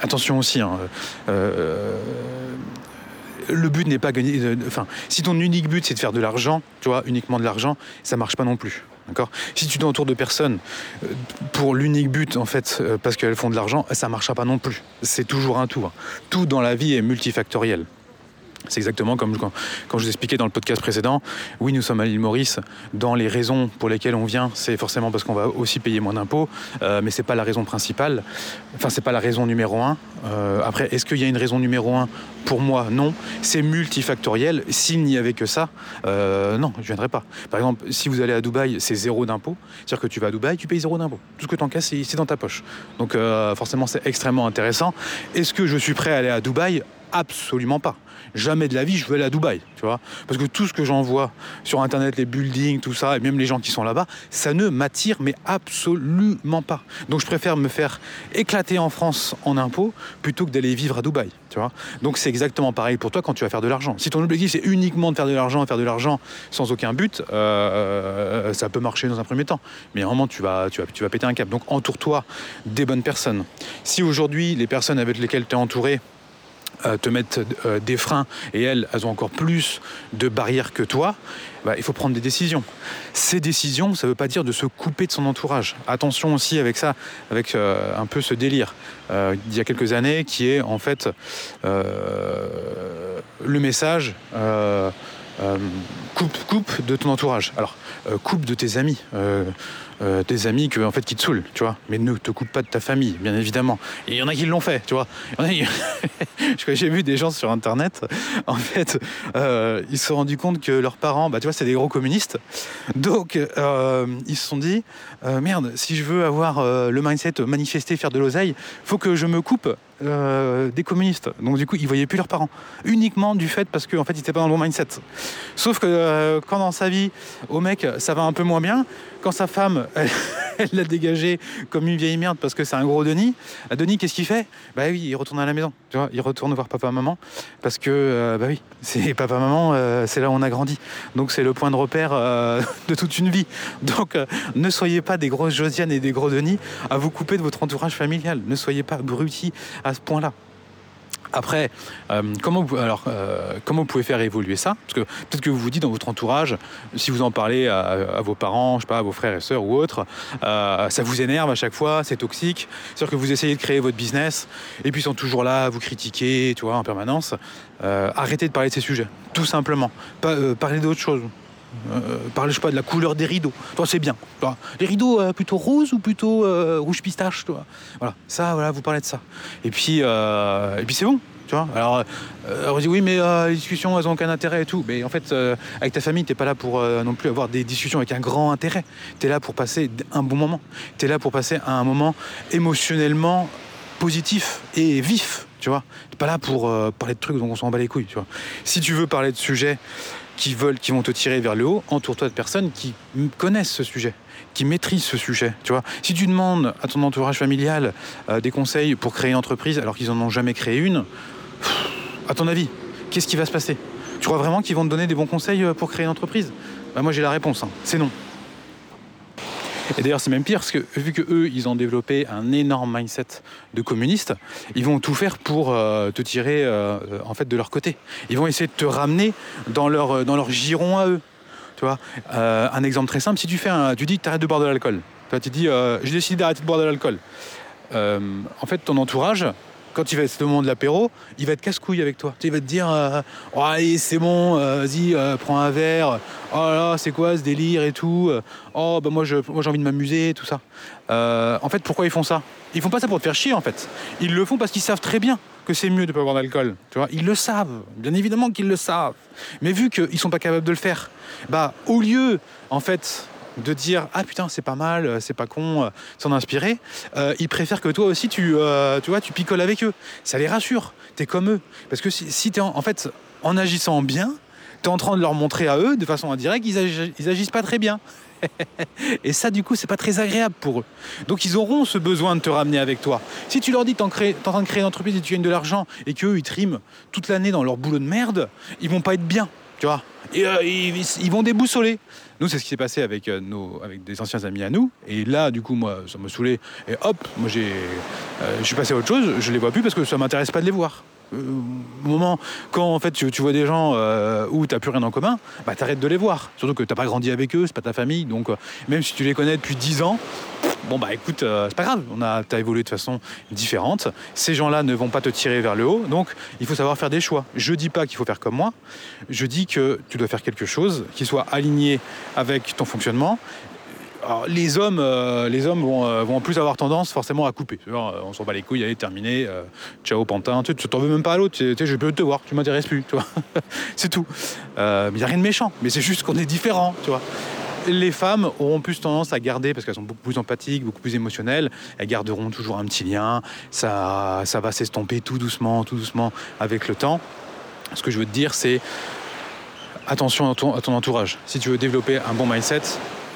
attention aussi, hein, euh, le but n'est pas gagner. Euh, enfin, si ton unique but c'est de faire de l'argent, tu vois, uniquement de l'argent, ça marche pas non plus. Si tu t'entoures de personnes pour l'unique but, en fait, parce qu'elles font de l'argent, ça marchera pas non plus. C'est toujours un tout. Hein. Tout dans la vie est multifactoriel. C'est exactement comme quand, je vous expliquais dans le podcast précédent. Oui, nous sommes à l'île Maurice. Dans les raisons pour lesquelles on vient, c'est forcément parce qu'on va aussi payer moins d'impôts, euh, mais c'est pas la raison principale. Enfin, c'est pas la raison numéro un. Euh, après, est-ce qu'il y a une raison numéro un Pour moi, non. C'est multifactoriel. S'il n'y avait que ça, euh, non, je viendrais pas. Par exemple, si vous allez à Dubaï, c'est zéro d'impôt. C'est-à-dire que tu vas à Dubaï, tu payes zéro d'impôt. Tout ce que tu encasses, c'est dans ta poche. Donc, euh, forcément, c'est extrêmement intéressant. Est-ce que je suis prêt à aller à Dubaï? Absolument pas jamais de la vie je veux aller à Dubaï, tu vois. Parce que tout ce que j'en vois sur internet, les buildings, tout ça, et même les gens qui sont là-bas, ça ne m'attire mais absolument pas. Donc je préfère me faire éclater en France en impôts plutôt que d'aller vivre à Dubaï, tu vois. Donc c'est exactement pareil pour toi quand tu vas faire de l'argent. Si ton objectif c'est uniquement de faire de l'argent, faire de l'argent sans aucun but, euh, ça peut marcher dans un premier temps. Mais vraiment tu vas, tu vas, tu vas péter un cap. Donc entoure-toi des bonnes personnes. Si aujourd'hui les personnes avec lesquelles tu es entouré euh, te mettent euh, des freins et elles, elles ont encore plus de barrières que toi, bah, il faut prendre des décisions. Ces décisions, ça ne veut pas dire de se couper de son entourage. Attention aussi avec ça, avec euh, un peu ce délire euh, il y a quelques années qui est en fait euh, le message coupe, coupe de ton entourage. Alors, coupe de tes amis euh, amis que, en fait, qui te saoulent, tu vois. Mais ne te coupe pas de ta famille, bien évidemment. Et il y en a qui l'ont fait, tu vois. J'ai vu des gens sur Internet, en fait, euh, ils se sont rendus compte que leurs parents, bah, tu vois, c'est des gros communistes. Donc, euh, ils se sont dit, euh, merde, si je veux avoir euh, le mindset manifester, faire de l'oseille, faut que je me coupe euh, des communistes. Donc du coup, ils voyaient plus leurs parents. Uniquement du fait parce qu'en en fait, ils n'étaient pas dans le bon mindset. Sauf que euh, quand dans sa vie, au mec, ça va un peu moins bien, quand sa femme, elle l'a dégagé comme une vieille merde parce que c'est un gros Denis, Denis, qu'est-ce qu'il fait? Bah oui, il retourne à la maison. Il retourne voir papa, maman parce que, euh, bah oui, c'est papa, maman, euh, c'est là où on a grandi. Donc c'est le point de repère euh, de toute une vie. Donc ne soyez pas des grosses Josiane et des gros Denis à vous couper de votre entourage familial. Ne soyez pas abrutis à ce point-là. Après, euh, comment, vous, alors, euh, comment vous pouvez faire évoluer ça? Parce que peut-être que vous vous dites dans votre entourage, si vous en parlez à, vos parents, je sais pas, à vos frères et sœurs ou autres, euh, ça vous énerve à chaque fois, c'est toxique. C'est-à-dire que vous essayez de créer votre business et puis ils sont toujours là à vous critiquer, tu vois, en permanence. Euh, arrêtez de parler de ces sujets, tout simplement. Parlez d'autres choses. Euh, parlez, je pas, de la couleur des rideaux. Toi, c'est bien. Les rideaux euh, plutôt roses ou plutôt euh, rouge pistache, toi. Voilà, ça, voilà, vous parlez de ça. Et puis, euh, et puis c'est bon. Tu vois Alors, on dit oui, mais les discussions, elles ont aucun intérêt et tout. Mais en fait, avec ta famille, t'es pas là pour non plus avoir des discussions avec un grand intérêt. T'es là pour passer un bon moment. T'es là pour passer un moment émotionnellement positif et vif. Tu vois T'es pas là pour euh, parler de trucs dont on s'en bat les couilles. Si tu veux parler de sujets qui veulent, qui vont te tirer vers le haut, entoure-toi de personnes qui connaissent ce sujet, qui maîtrisent ce sujet. Si tu demandes à ton entourage familial euh, des conseils pour créer une entreprise alors qu'ils en ont jamais créé une, à ton avis, qu'est-ce qui va se passer? Tu crois vraiment qu'ils vont te donner des bons conseils euh, pour créer une entreprise? Bah, Moi, j'ai la réponse. Hein. C'est non. Et d'ailleurs, c'est même pire parce que vu que eux, ils ont développé un énorme mindset de communistes, ils vont tout faire pour euh, te tirer euh, en fait de leur côté. Ils vont essayer de te ramener dans leur euh, dans leur giron à eux. Tu vois, un exemple très simple. Si tu fais, un, tu dis que tu arrêtes de boire de l'alcool. Tu dis, j'ai décidé d'arrêter de boire de l'alcool. En fait, ton entourage, quand il va être au moment de l'apéro, il va être casse-couille avec toi. Il va te dire euh, oh, allez, c'est bon, euh, vas-y, euh, prends un verre. Oh là, c'est quoi ce délire et tout Oh, bah moi, je, moi j'ai envie de m'amuser, tout ça. Euh, en fait, pourquoi ils font ça? Ils font pas ça pour te faire chier, en fait. Ils le font parce qu'ils savent très bien que c'est mieux de ne pas boire d'alcool. Tu vois, ils le savent. Bien évidemment qu'ils le savent. Mais vu qu'ils sont pas capables de le faire, bah, au lieu, en fait, de dire ah putain c'est pas mal euh, c'est pas con euh, s'en inspirer. Euh, ils préfèrent que toi aussi tu vois tu picoles avec eux. Ça les rassure. T'es comme eux. Parce que si, t'es en, en fait en agissant bien t'es en train de leur montrer à eux de façon indirecte ils agissent pas très bien. Et ça du coup c'est pas très agréable pour eux. Donc ils auront ce besoin de te ramener avec toi. Si tu leur dis t'es en train de créer une entreprise et tu gagnes de l'argent et qu'eux ils triment toute l'année dans leur boulot de merde ils vont pas être bien tu vois. Ils vont déboussoler nous, c'est ce qui s'est passé avec, euh, nos, avec des anciens amis à nous. Et là, du coup, moi, ça me saoulait. Et hop, moi, j'ai, euh, je suis passé à autre chose. Je les vois plus parce que ça m'intéresse pas de les voir. Euh, au moment quand en fait tu, vois des gens euh, où t'as plus rien en commun, bah t'arrêtes de les voir. Surtout que t'as pas grandi avec eux, c'est pas ta famille. Donc euh, même si tu les connais depuis 10 ans, bon bah écoute, euh, c'est pas grave, on a, as évolué de façon différente. Ces gens-là ne vont pas te tirer vers le haut, donc il faut savoir faire des choix. Je dis pas qu'il faut faire comme moi, je dis que tu dois faire quelque chose qui soit aligné avec ton fonctionnement. Alors, les hommes, euh, les hommes vont, euh, vont plus avoir tendance forcément à couper. Genre, on s'en bat les couilles, allez, terminé, ciao Pantin, tu t'en veux même pas à l'autre, je peux te voir, tu m'intéresses plus, c'est tout. Il n'y a rien de méchant, mais c'est juste qu'on est différent, les femmes auront plus tendance à garder, parce qu'elles sont beaucoup plus empathiques, beaucoup plus émotionnelles, elles garderont toujours un petit lien, ça, va s'estomper tout doucement, tout doucement avec le temps. Ce que je veux te dire, c'est attention à ton entourage. Si tu veux développer un bon mindset,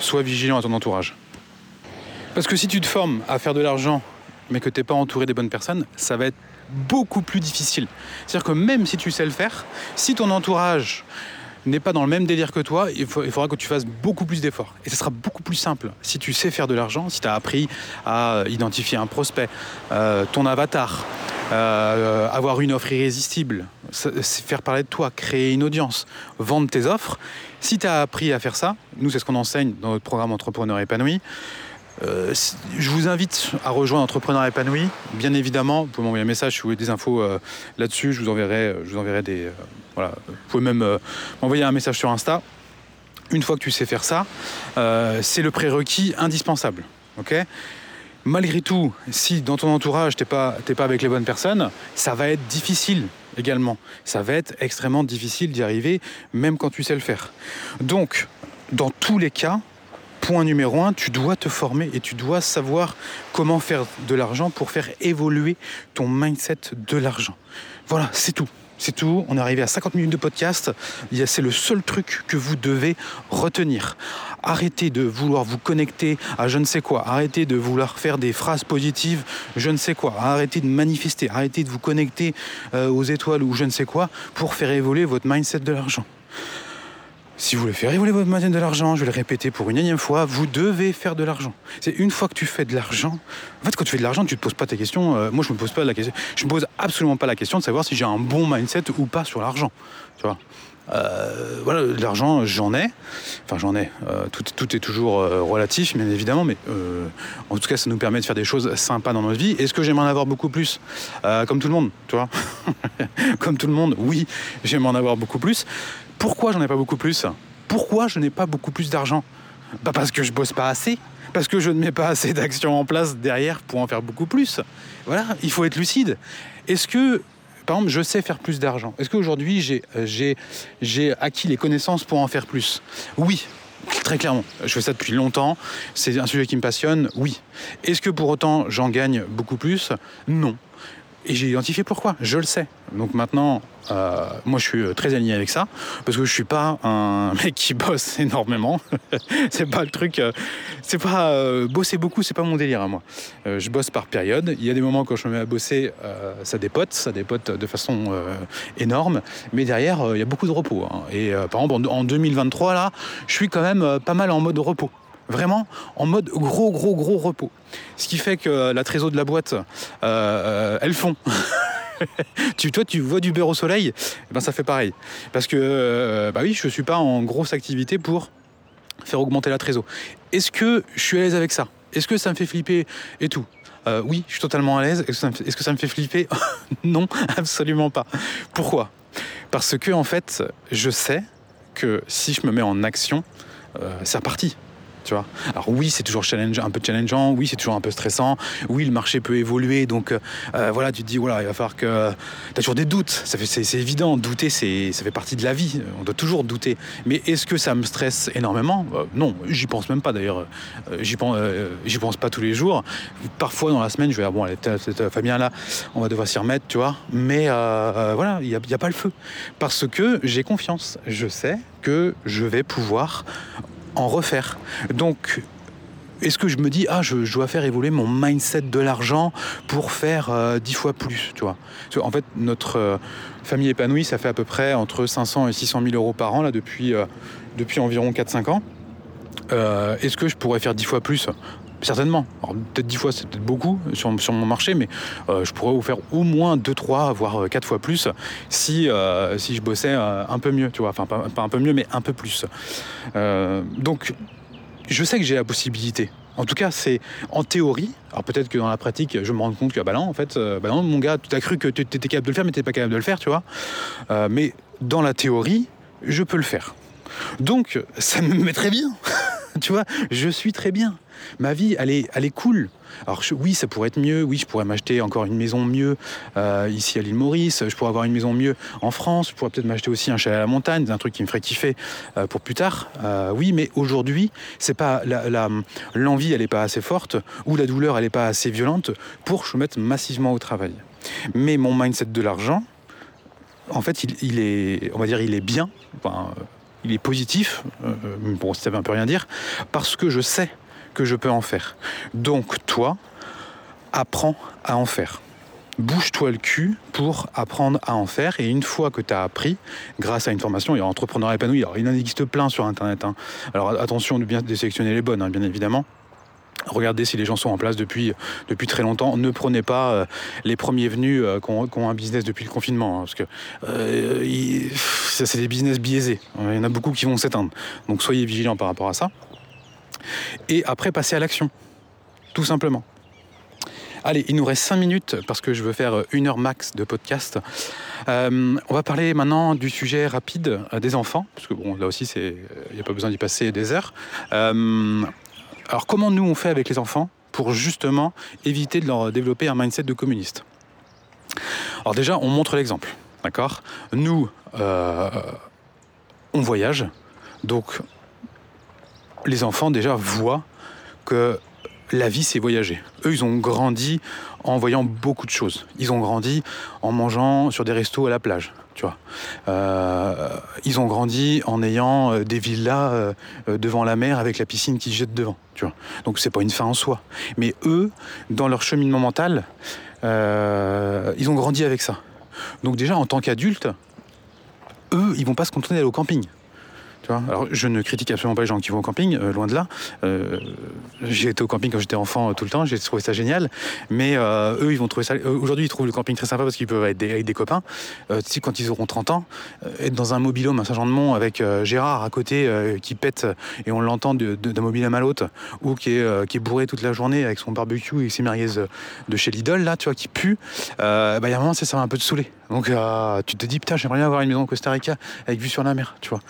sois vigilant à ton entourage. Parce que si tu te formes à faire de l'argent, mais que tu n'es pas entouré des bonnes personnes, ça va être beaucoup plus difficile. C'est-à-dire que même si tu sais le faire, si ton entourage n'est pas dans le même délire que toi, il, faudra que tu fasses beaucoup plus d'efforts. Et ce sera beaucoup plus simple si tu sais faire de l'argent, si tu as appris à identifier un prospect, euh, ton avatar, euh, avoir une offre irrésistible, faire parler de toi, créer une audience, vendre tes offres. Si tu as appris à faire ça, nous c'est ce qu'on enseigne dans notre programme Entrepreneur épanoui, euh, je vous invite à rejoindre Entrepreneur épanoui. Bien évidemment, vous pouvez m'envoyer un message si vous voulez des infos euh, là-dessus. Je vous enverrai, je vous enverrai des. Voilà. Vous pouvez même m'envoyer un message sur Insta. Une fois que tu sais faire ça, c'est le prérequis indispensable. ok? Malgré tout, si dans ton entourage t'es pas, pas avec les bonnes personnes, ça va être difficile également. Ça va être extrêmement difficile d'y arriver, même quand tu sais le faire. Donc, dans tous les cas, point numéro un, tu dois te former et tu dois savoir comment faire de l'argent pour faire évoluer ton mindset de l'argent. Voilà, c'est tout. C'est tout, on est arrivé à 50 minutes de podcast. C'est le seul truc que vous devez retenir. Arrêtez de vouloir vous connecter à je ne sais quoi. Arrêtez de vouloir faire des phrases positives, je ne sais quoi. Arrêtez de manifester. Arrêtez de vous connecter euh, aux étoiles ou je ne sais quoi pour faire évoluer votre mindset de l'argent. Si vous voulez faire évoluer votre moyenne de l'argent, je vais le répéter pour une énième fois, vous devez faire de l'argent. C'est une fois que tu fais de l'argent, en fait, quand tu fais de l'argent, tu te poses pas tes questions. Euh, moi, je me pose pas la question. Je me pose absolument pas la question de savoir si j'ai un bon mindset ou pas sur l'argent. Euh, voilà, l'argent, j'en ai. Enfin, j'en ai. Euh, tout, est toujours relatif, bien évidemment, mais en tout cas, ça nous permet de faire des choses sympas dans notre vie. Est-ce que j'aimerais en avoir beaucoup plus? Comme tout le monde, tu vois. comme tout le monde, oui, j'aimerais en avoir beaucoup plus. Pourquoi j'en ai pas beaucoup plus? Pourquoi je n'ai pas beaucoup plus d'argent? Pas parce que je bosse pas assez, parce que je ne mets pas assez d'actions en place derrière pour en faire beaucoup plus. Voilà, il faut être lucide. Est-ce que, par exemple, je sais faire plus d'argent. Est-ce qu'aujourd'hui, j'ai, j'ai acquis les connaissances pour en faire plus? Oui, Très clairement, je fais ça depuis longtemps, c'est un sujet qui me passionne, oui. Est-ce que pour autant j'en gagne beaucoup plus? Non. Et j'ai identifié pourquoi, je le sais. Donc maintenant, euh, moi je suis euh, très aligné avec ça, parce que je suis pas un mec qui bosse énormément. c'est pas le truc, euh, c'est pas bosser beaucoup, c'est pas mon délire à moi. je bosse par période. Il y a des moments quand je me mets à bosser, ça dépote, ça dépote de façon énorme, mais derrière il y a beaucoup de repos. Hein. Et par exemple en 2023 là, je suis quand même pas mal en mode repos. Vraiment en mode gros, gros, gros repos. Ce qui fait que la trésor de la boîte, euh, euh, elles font. tu, toi, tu vois du beurre au soleil, eh ben ça fait pareil. Parce que, euh, bah oui, je suis pas en grosse activité pour faire augmenter la trésor. Est-ce que je suis à l'aise avec ça? Est-ce que ça me fait flipper et tout? Oui, je suis totalement à l'aise. Est-ce que ça me fait flipper? Non, absolument pas. Pourquoi? Parce que, en fait, je sais que si je me mets en action, c'est reparti. Alors oui, c'est toujours un peu challengeant, oui, c'est toujours un peu stressant, oui, le marché peut évoluer, donc euh, euh, voilà, tu te dis, voilà, il va falloir que... Tu as toujours des doutes, c'est évident, douter, ça fait partie de la vie, on doit toujours douter. Mais est-ce que ça me stresse énormément? Euh, Non, j'y pense même pas d'ailleurs, j'y pense, pas tous les jours. Parfois dans la semaine, je vais dire, bon, allez, Fabien là, on va devoir s'y remettre, tu vois, mais voilà, il n'y a pas le feu. Parce que j'ai confiance, je sais que je vais pouvoir en refaire. Donc, est-ce que je me dis, ah, je, dois faire évoluer mon mindset de l'argent pour faire euh, dix fois plus, tu vois? En fait, notre euh, famille épanouie, ça fait à peu près entre 500 et 600 000 euros par an, là, depuis, euh, depuis environ 4-5 ans. Est-ce que je pourrais faire dix fois plus? Certainement. peut-être 10 fois, c'est peut-être beaucoup sur, mon marché, mais euh, je pourrais vous faire au moins 2, 3, voire 4 fois plus si, euh, si je bossais euh, un peu mieux, tu vois. Enfin, pas, un peu mieux, mais un peu plus. donc, je sais que j'ai la possibilité. En tout cas, c'est en théorie. Alors peut-être que dans la pratique, je me rends compte que bah non, en fait, euh, bah non, mon gars, tu as cru que tu étais capable de le faire, mais tu pas capable de le faire, tu vois. Euh, mais dans la théorie, je peux le faire. Donc, ça me met très bien. tu vois, je suis très bien. Ma vie, elle est, elle est cool. Alors oui, ça pourrait être mieux. Oui, je pourrais m'acheter encore une maison mieux euh, ici à l'île Maurice. Je pourrais avoir une maison mieux en France. Je pourrais peut-être m'acheter aussi un chalet à la montagne, un truc qui me ferait kiffer euh, pour plus tard. Euh, oui, mais aujourd'hui, c'est pas l'envie, elle n'est pas assez forte ou la douleur, elle n'est pas assez violente pour me mette massivement au travail. Mais mon mindset de l'argent, en fait, il, est, on va dire, il est bien. il est positif. bon, ça veut un peu rien dire, parce que je sais que je peux en faire. Donc toi, apprends à en faire. Bouge-toi le cul pour apprendre à en faire. Et une fois que tu as appris, grâce à une formation, a entrepreneur épanoui. Alors, il en existe plein sur Internet. Hein. Alors attention de bien sélectionner les bonnes, hein, bien évidemment. Regardez si les gens sont en place depuis, depuis très longtemps. Ne prenez pas euh, les premiers venus euh, qui, ont, un business depuis le confinement, hein, parce que euh, c'est des business biaisés. Il y en a beaucoup qui vont s'éteindre. Donc soyez vigilants par rapport à ça et après passer à l'action. Tout simplement. Allez, il nous reste 5 minutes parce que je veux faire une heure max de podcast. Euh, on va parler maintenant du sujet rapide euh, des enfants, parce que bon, là aussi, il n'y a pas besoin d'y passer des heures. Euh, alors, comment nous on fait avec les enfants pour justement éviter de leur développer un mindset de communiste? Alors déjà, on montre l'exemple, d'accord? Nous, on voyage, donc les enfants déjà voient que la vie, c'est voyager. Eux, ils ont grandi en voyant beaucoup de choses. Ils ont grandi en mangeant sur des restos à la plage, tu vois. Euh, ils ont grandi en ayant euh, des villas euh, devant la mer avec la piscine qui jette devant, tu vois. Donc c'est pas une fin en soi. Mais eux, dans leur cheminement mental, ils ont grandi avec ça. Donc déjà, en tant qu'adultes, eux, ils vont pas se contenter d'aller au camping. Alors, je ne critique absolument pas les gens qui vont au camping, euh, loin de là. Euh, j'ai été au camping quand j'étais enfant euh, tout le temps, j'ai trouvé ça génial. Mais eux, ils vont trouver ça. Aujourd'hui, ils trouvent le camping très sympa parce qu'ils peuvent être avec des copains. si quand ils auront 30 ans, être dans un mobilhome à Saint-Jean-de-Mont avec Gérard à côté qui pète et on l'entend d'un mobilhome à l'autre, ou qui est, bourré toute la journée avec son barbecue et ses merguez de chez Lidl, là, tu vois, qui pue, bah, il y a un moment, ça va un peu te saouler. Donc, tu te dis, putain, j'aimerais bien avoir une maison au Costa Rica avec vue sur la mer, tu vois.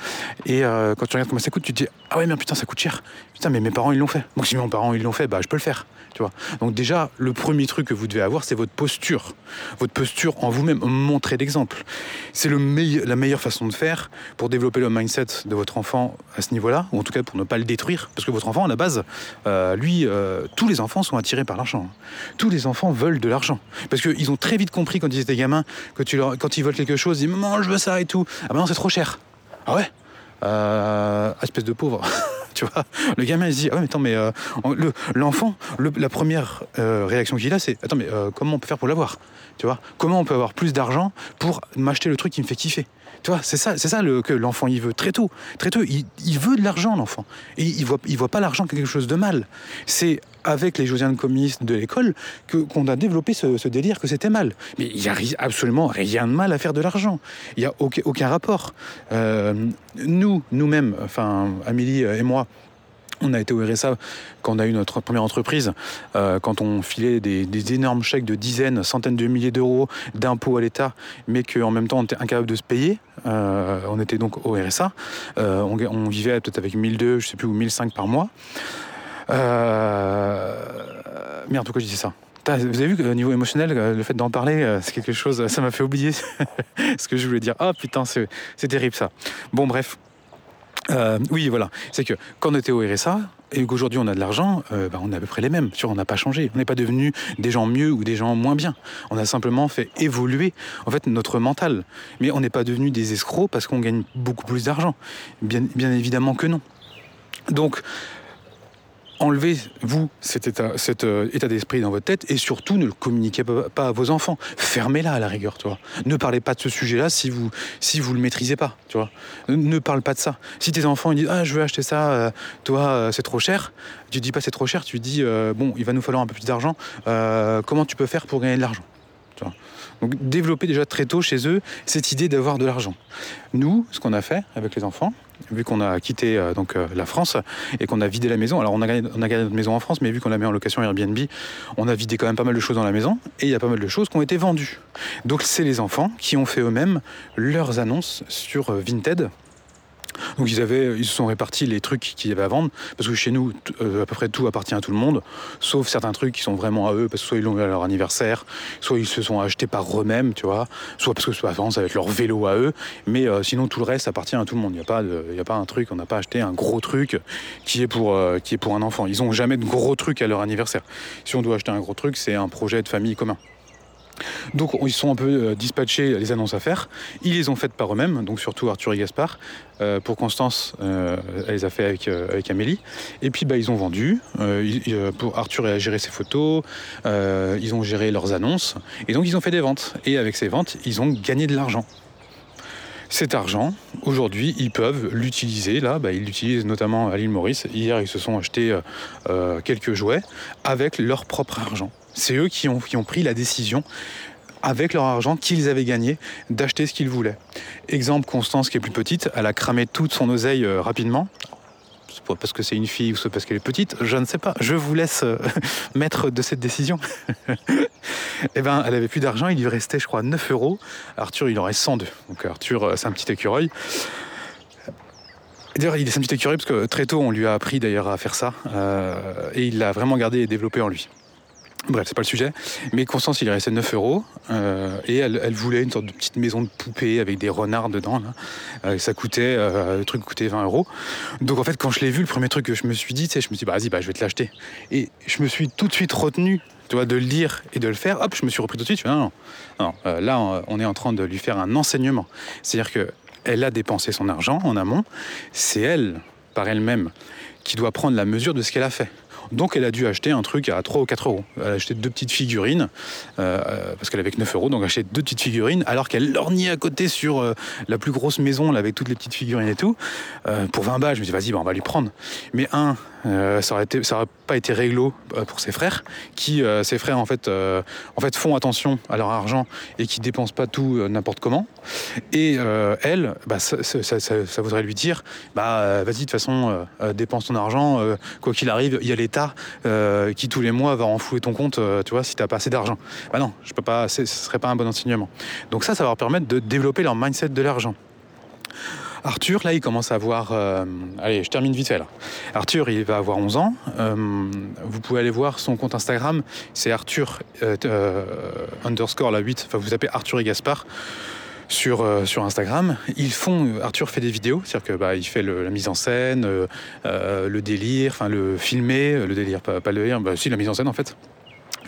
Et euh, quand tu regardes comment ça coûte, tu te dis ah ouais mais putain ça coûte cher. Putain mais mes parents ils l'ont fait. Donc si mes parents ils l'ont fait, bah je peux le faire. Tu vois. Donc déjà le premier truc que vous devez avoir c'est votre posture, votre posture en vous-même, montrer l'exemple. C'est le la meilleure façon de faire pour développer le mindset de votre enfant à ce niveau-là, ou en tout cas pour ne pas le détruire, parce que votre enfant à la base, euh, lui, euh, tous les enfants sont attirés par l'argent. Tous les enfants veulent de l'argent, parce qu'ils ont très vite compris quand ils étaient gamins que quand ils veulent quelque chose, ils disent maman je veux ça et tout. Ah ben non c'est trop cher. Ah ouais euh, espèce de pauvre. tu vois, le gamin il se dit ah ouais mais attends mais euh, l'enfant, la première euh, réaction qu'il a c'est attends mais euh, comment on peut faire pour l'avoir? Tu vois, comment on peut avoir plus d'argent pour m'acheter le truc qui me fait kiffer? Tu vois, c'est ça, c'est ça que l'enfant il veut très tôt, très tôt. Il, veut de l'argent l'enfant et il voit, il voit pas l'argent quelque chose de mal. C'est avec les Josianes communistes de l'école qu'on a développé ce, délire que c'était mal. Mais il n'y a absolument rien de mal à faire de l'argent. Il n'y a aucun, rapport. Euh, nous, nous-mêmes, enfin Amélie et moi, on a été au RSA quand on a eu notre première entreprise, euh, quand on filait des, énormes chèques de dizaines, centaines de milliers d'euros d'impôts à l'État, mais qu'en même temps on était incapable de se payer. Euh, on était donc au RSA. on, on, vivait peut-être avec 1002, je sais plus, ou 1005 par mois. Euh... Merde, pourquoi je disais ça vous avez vu qu'au niveau émotionnel, euh, le fait d'en parler, euh, c'est quelque chose, ça m'a fait oublier ce que je voulais dire. Ah putain, c'est terrible ça. Bon, bref. Euh, oui, voilà. C'est que quand on était au RSA et qu'aujourd'hui on a de l'argent, bah, on est à peu près les mêmes. on n'a pas changé. On n'est pas devenu des gens mieux ou des gens moins bien. On a simplement fait évoluer en fait notre mental. Mais on n'est pas devenu des escrocs parce qu'on gagne beaucoup plus d'argent. Bien évidemment que non. Donc, enlevez, vous, cet euh, état d'esprit dans votre tête et surtout ne le communiquez pas, à vos enfants. Fermez-la à la rigueur, tu vois. Ne parlez pas de ce sujet-là si vous si vous le maîtrisez pas, tu vois. Ne, parle pas de ça. Si tes enfants disent ah je veux acheter ça, euh, toi euh, c'est trop cher, tu dis pas c'est trop cher, tu dis bon il va nous falloir un peu plus d'argent. comment tu peux faire pour gagner de l'argent. Donc développer déjà très tôt chez eux cette idée d'avoir de l'argent. Nous, ce qu'on a fait avec les enfants, vu qu'on a quitté euh, donc euh, la France et qu'on a vidé la maison. Alors on a, gagné, notre maison en France, mais vu qu'on l'a mis en location Airbnb, on a vidé quand même pas mal de choses dans la maison et il y a pas mal de choses qui ont été vendues. Donc c'est les enfants qui ont fait eux-mêmes leurs annonces sur euh, Vinted donc ils, avaient, ils se sont répartis les trucs qu'ils avaient à vendre, parce que chez nous, euh, à peu près tout appartient à tout le monde, sauf certains trucs qui sont vraiment à eux, parce que soit ils l'ont eu à leur anniversaire, soit ils se sont achetés par eux-mêmes, tu vois, soit parce que ça va être leur vélo à eux, mais euh, sinon tout le reste appartient à tout le monde. Il n'y a, pas a pas un truc, on n'a pas acheté un gros truc qui est, pour, euh, qui est pour un enfant. Ils n'ont jamais de gros trucs à leur anniversaire. Si on doit acheter un gros truc, c'est un projet de famille commun. Donc ils sont un peu euh, dispatchés les annonces à faire. Ils les ont faites par eux-mêmes, donc surtout Arthur et Gaspard. Euh, pour Constance, euh, elle les a fait avec, Amélie. Et puis bah, ils ont vendu. pour Arthur a géré ses photos. ils ont géré leurs annonces. Et donc ils ont fait des ventes. Et avec ces ventes, ils ont gagné de l'argent. Cet argent, aujourd'hui, ils peuvent l'utiliser. Là, bah, ils l'utilisent notamment à l'île Maurice. Hier, ils se sont achetés quelques jouets avec leur propre argent. C'est eux qui ont, pris la décision avec leur argent qu'ils avaient gagné, d'acheter ce qu'ils voulaient. Exemple, Constance, qui est plus petite, elle a cramé toute son oseille euh, rapidement. Soit parce que c'est une fille ou soit parce qu'elle est petite, je ne sais pas. Je vous laisse euh, maître de cette décision. eh ben, elle avait plus d'argent, il lui restait, je crois, 9 euros. Arthur, il en reste 102. Donc Arthur, euh, c'est un petit écureuil. D'ailleurs, il est un petit écureuil parce que très tôt, on lui a appris d'ailleurs à faire ça. et il l'a vraiment gardé et développé en lui. Bref, c'est pas le sujet. Mais Constance, il est resté 9 euros. Euh, et elle, voulait une sorte de petite maison de poupée avec des renards dedans. Euh, ça coûtait, euh, le truc coûtait 20 euros. Donc en fait, quand je l'ai vu, le premier truc que je me suis dit, je me suis dit, bah, vas-y, bah, je vais te l'acheter. Et je me suis tout de suite retenu de le dire et de le faire. Hop, je me suis repris tout de suite. Je non, non, non. là, on est en train de lui faire un enseignement. C'est-à-dire qu'elle a dépensé son argent en amont. C'est elle, par elle-même, qui doit prendre la mesure de ce qu'elle a fait. Donc elle a dû acheter un truc à 3 ou 4 euros. Elle a acheté deux petites figurines, euh, parce qu'elle avait que 9 euros, donc elle acheté deux petites figurines, alors qu'elle lorgnait à côté sur euh, la plus grosse maison, là, avec toutes les petites figurines et tout. Euh, pour 20 balles, je me dis, vas-y, bah, on va lui prendre. Mais un, euh, ça, aurait pas été réglo euh, pour ses frères, qui, euh, ses frères en fait, en fait, font attention à leur argent et qui dépensent pas tout n'importe comment. Et elle, bah, ça, voudrait lui dire, bah, vas-y, de toute façon, dépense ton argent, quoi qu'il arrive, il y a l'État qui tous les mois va renflouer ton compte, tu vois, si t'as pas assez d'argent. Bah non, je peux pas, ce serait pas un bon enseignement. Donc ça, ça va leur permettre de développer leur mindset de l'argent. Arthur, là, il commence à avoir... Euh, allez, je termine vite fait là. Arthur, il va avoir 11 ans. Euh, vous pouvez aller voir son compte Instagram. C'est Arthur euh, underscore la 8. Enfin, vous tapez Arthur et Gaspard sur, sur Instagram. Ils font, Arthur fait des vidéos, c'est-à-dire que bah, il fait la mise en scène, le délire, enfin le filmer, le délire, pas, le délire, bah, si la mise en scène en fait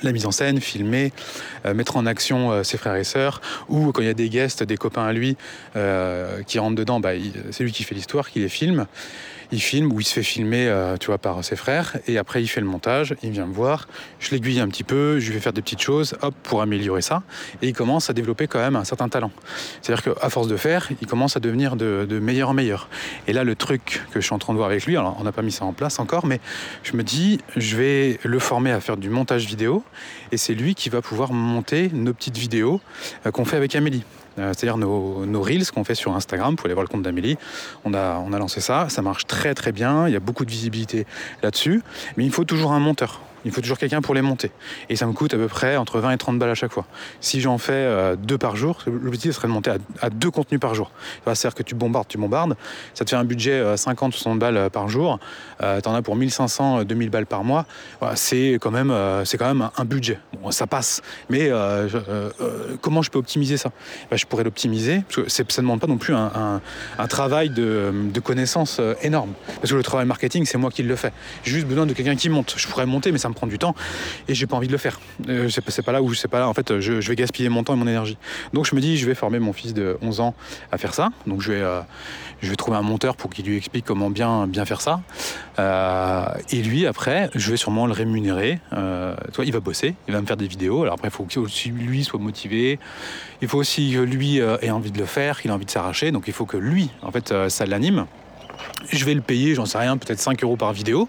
la mise en scène, filmer, euh, mettre en action euh, ses frères et sœurs, ou quand il y a des guests, des copains à lui euh, qui rentrent dedans, bah, c'est lui qui fait l'histoire, qui les filme il filme ou il se fait filmer, tu vois, par ses frères, et après il fait le montage, il vient me voir, je l'aiguille un petit peu, je lui fais faire des petites choses, hop, pour améliorer ça, et il commence à développer quand même un certain talent. C'est-à-dire qu'à force de faire, il commence à devenir de, meilleur en meilleur. Et là, le truc que je suis en train de voir avec lui, alors on n'a pas mis ça en place encore, mais je me dis, je vais le former à faire du montage vidéo, et c'est lui qui va pouvoir monter nos petites vidéos euh, qu'on fait avec Amélie. Euh, c'est-à-dire nos, reels qu'on fait sur Instagram. Vous pouvez aller voir le compte d'Amélie. On a, on a lancé ça. Ça marche très très bien. Il y a beaucoup de visibilité là-dessus. Mais il faut toujours un monteur. Il faut toujours quelqu'un pour les monter. Et ça me coûte à peu près entre 20 et 30 balles à chaque fois. Si j'en fais euh, deux par jour, l'objectif serait de monter à, deux contenus par jour. C'est-à-dire que tu bombardes, tu bombardes. Ça te fait un budget 50 euh, 60 balles euh, par jour. Euh, tu en as pour 1500, 2000 balles par mois. c'est quand même, quand même un, budget. Bon, ça passe. Mais comment je peux optimiser ça? Bah, Je pourrais l'optimiser. Ça ne demande pas non plus un, travail de, de connaissance énorme. Parce que le travail marketing, c'est moi qui le fais. J'ai juste besoin de quelqu'un qui monte. Je pourrais monter, mais ça me prend du temps et j'ai pas envie de le faire. Euh, c'est pas là où c'est pas là. En fait, je, vais gaspiller mon temps et mon énergie. Donc je me dis, je vais former mon fils de 11 ans à faire ça. Donc je vais, euh, je vais trouver un monteur pour qu'il lui explique comment bien, bien faire ça. Euh, et lui, après, je vais sûrement le rémunérer. toi, il va bosser, il va me faire des vidéos. Alors après, il faut que lui soit motivé. Il faut aussi que lui ait envie de le faire, qu'il ait envie de s'arracher. Donc il faut que lui, en fait, ça l'anime. Je vais le payer, j'en sais rien, peut-être 5 euros par vidéo.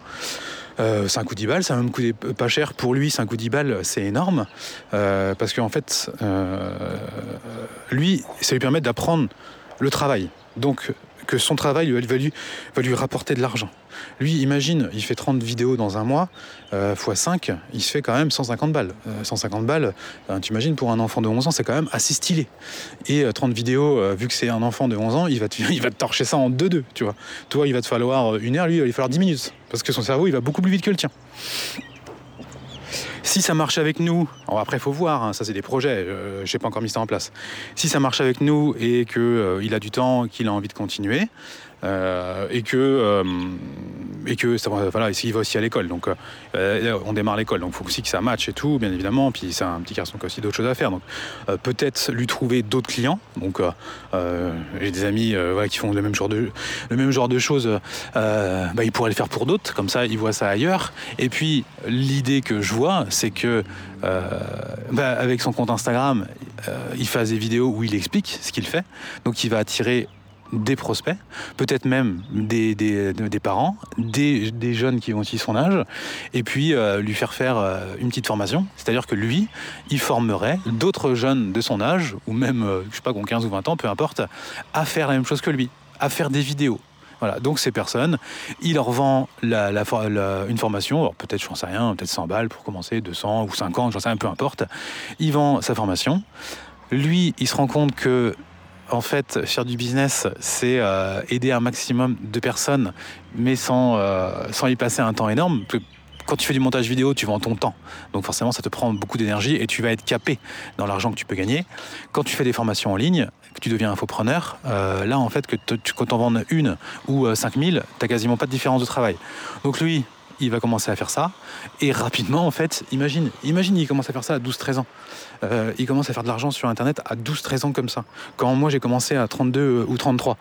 Euh, c'est un coup 10 balles, ça va me coûter pas cher pour lui, c'est un coup 10 balles, c'est énorme. Euh, parce qu'en fait, euh, lui, ça lui permet d'apprendre le travail. Donc, que son travail va lui, va lui rapporter de l'argent. Lui, imagine, il fait 30 vidéos dans un mois, euh, x 5, il se fait quand même 150 balles. 150 balles, euh, tu imagines, pour un enfant de 11 ans, c'est quand même assez stylé. Et 30 euh, vidéos, euh, vu que c'est un enfant de 11 ans, il va, te, il va te torcher ça en 2-2, tu vois. Toi, il va te falloir une heure, lui, il va lui falloir 10 minutes. Parce que son cerveau, il va beaucoup plus vite que le tien. Si ça marche avec nous, après il faut voir, hein, ça c'est des projets, euh, je n'ai pas encore mis ça en place. Si ça marche avec nous et qu'il euh, a du temps, qu'il a envie de continuer, euh, et que euh, et que ça, voilà, il va aussi à l'école. Donc euh, on démarre l'école, donc il faut aussi que ça matche et tout, bien évidemment. Puis c'est un petit garçon qui a aussi d'autres choses à faire. Donc peut-être lui trouver d'autres clients. Donc j'ai des amis qui font le même genre de le même genre de choses. bah, il pourrait le faire pour d'autres, comme ça il voit ça ailleurs. Et puis l'idée que je vois, c'est que bah, avec son compte Instagram, il fait des vidéos où il explique ce qu'il fait. Donc il va attirer des prospects, peut-être même des, des, parents, des, des, jeunes qui ont aussi son âge, et puis euh, lui faire faire euh, une petite formation. C'est-à-dire que lui, il formerait d'autres jeunes de son âge, ou même, euh, je sais pas, qui ont 15 ou 20 ans, peu importe, à faire la même chose que lui, à faire des vidéos. Voilà, donc ces personnes, il leur vend la, la, une formation, alors peut-être, j'en sais rien, peut-être 100 balles pour commencer, 200 ou 50, j'en sais rien, peu importe. Il vend sa formation. Lui, il se rend compte que en fait, faire du business, c'est euh, aider un maximum de personnes, mais sans, euh, y passer un temps énorme. Quand tu fais du montage vidéo, tu vends ton temps. Donc forcément, ça te prend beaucoup d'énergie et tu vas être capé dans l'argent que tu peux gagner. Quand tu fais des formations en ligne, que tu deviens infopreneur, euh, là, en fait, que tu, quand on vends une ou 5000, tu n'as quasiment pas de différence de travail. Donc lui, il va commencer à faire ça. Et rapidement, en fait, imagine, imagine, il commence à faire ça à 12-13 ans. Euh, il commence à faire de l'argent sur Internet à 12-13 ans comme ça. Quand moi, j'ai commencé à 32 ou 33.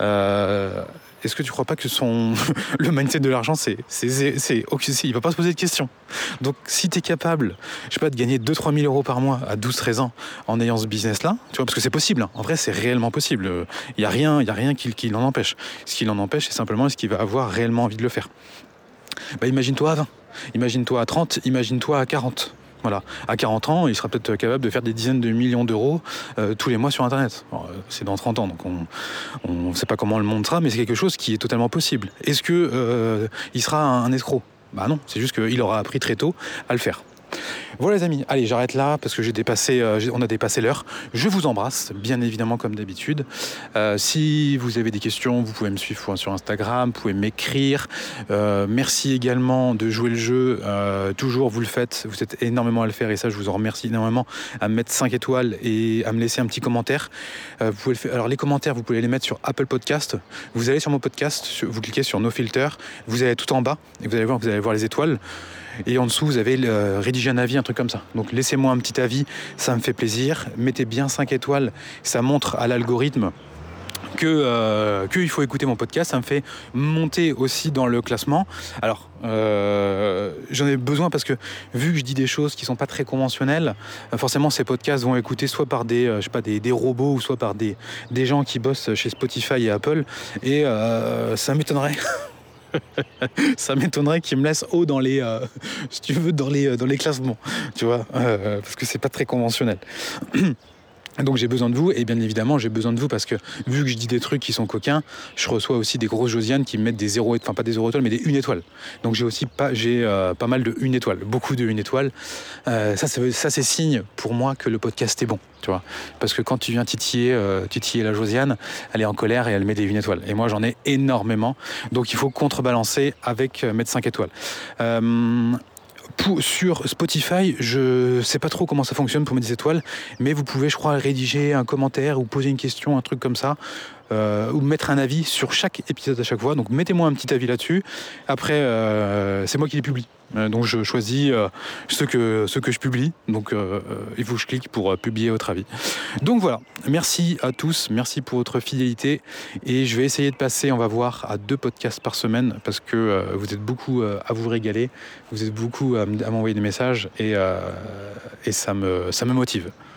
Euh, est-ce que tu crois pas que son le mindset de l'argent c'est c'est il va pas se poser de questions. Donc si tu es capable, je sais pas de gagner 2 3 000 euros par mois à 12 13 ans en ayant ce business là, tu vois parce que c'est possible. Hein. En vrai, c'est réellement possible. Il y a rien, y a rien qui, qui l'en empêche. Ce qui l'en empêche, c'est simplement est-ce qu'il va avoir réellement envie de le faire. Bah, imagine-toi à 20, imagine-toi à 30, imagine-toi à 40. À 40 ans, il sera peut-être capable de faire des dizaines de millions d'euros euh, tous les mois sur Internet. Euh, c'est dans 30 ans, donc on ne sait pas comment le monde sera, mais c'est quelque chose qui est totalement possible. Est-ce qu'il euh, sera un, un escroc? Bah non, c'est juste qu'il aura appris très tôt à le faire. Voilà les amis, allez j'arrête là parce que j'ai dépassé, euh, on a dépassé l'heure. Je vous embrasse, bien évidemment comme d'habitude. Euh, si vous avez des questions, vous pouvez me suivre sur Instagram, vous pouvez m'écrire. Euh, merci également de jouer le jeu. Toujours vous le faites, vous êtes énormément à le faire et ça je vous en remercie énormément à me mettre 5 étoiles et à me laisser un petit commentaire. Vous pouvez. Alors les commentaires, vous pouvez les mettre sur Apple Podcast. Vous allez sur mon podcast, vous cliquez sur No Filter, vous allez tout en bas et vous allez voir, vous allez voir les étoiles. Et en dessous, vous avez le, rédiger un avis, un truc comme ça. Donc laissez-moi un petit avis, ça me fait plaisir. Mettez bien 5 étoiles, ça montre à l'algorithme que euh, qu'il faut écouter mon podcast, ça me fait monter aussi dans le classement. Alors euh, j'en ai besoin parce que vu que je dis des choses qui sont pas très conventionnelles, forcément ces podcasts vont écouter soit par des euh, je sais pas des, des, robots ou soit par des des gens qui bossent chez Spotify et Apple et euh, ça m'étonnerait. ça m'étonnerait qu'il me laisse haut dans les, euh, les, dans les classements, tu vois, euh, parce que c'est pas très conventionnel. Donc j'ai besoin de vous et bien évidemment j'ai besoin de vous parce que vu que je dis des trucs qui sont coquins, je reçois aussi des grosses Josiane qui me mettent des zéro, enfin pas des zéro étoiles mais des une étoile. Donc j'ai aussi pas j'ai euh, pas mal de une étoile, beaucoup de une étoile. Euh, ça c'est ça c'est signe pour moi que le podcast est bon, tu vois. Parce que quand tu viens titiller euh, titiller la Josiane, elle est en colère et elle met des une étoile. Et moi j'en ai énormément. Donc il faut contrebalancer avec euh, mettre 5 étoiles. Pour, sur Spotify, je sais pas trop comment ça fonctionne pour mettre des étoiles, mais vous pouvez, je crois, rédiger un commentaire ou poser une question, un truc comme ça, euh, ou mettre un avis sur chaque épisode à chaque fois. Donc mettez-moi un petit avis là-dessus. Après, euh, c'est moi qui les publie. Euh, donc je choisis euh, ce, que, ce que je publie. Donc euh, il faut que je clique pour publier votre avis. Donc voilà, merci à tous, merci pour votre fidélité. Et je vais essayer de passer, on va voir, à deux podcasts par semaine parce que vous êtes beaucoup à vous régaler, vous êtes beaucoup à m'envoyer des messages et, et ça, me, ça me motive.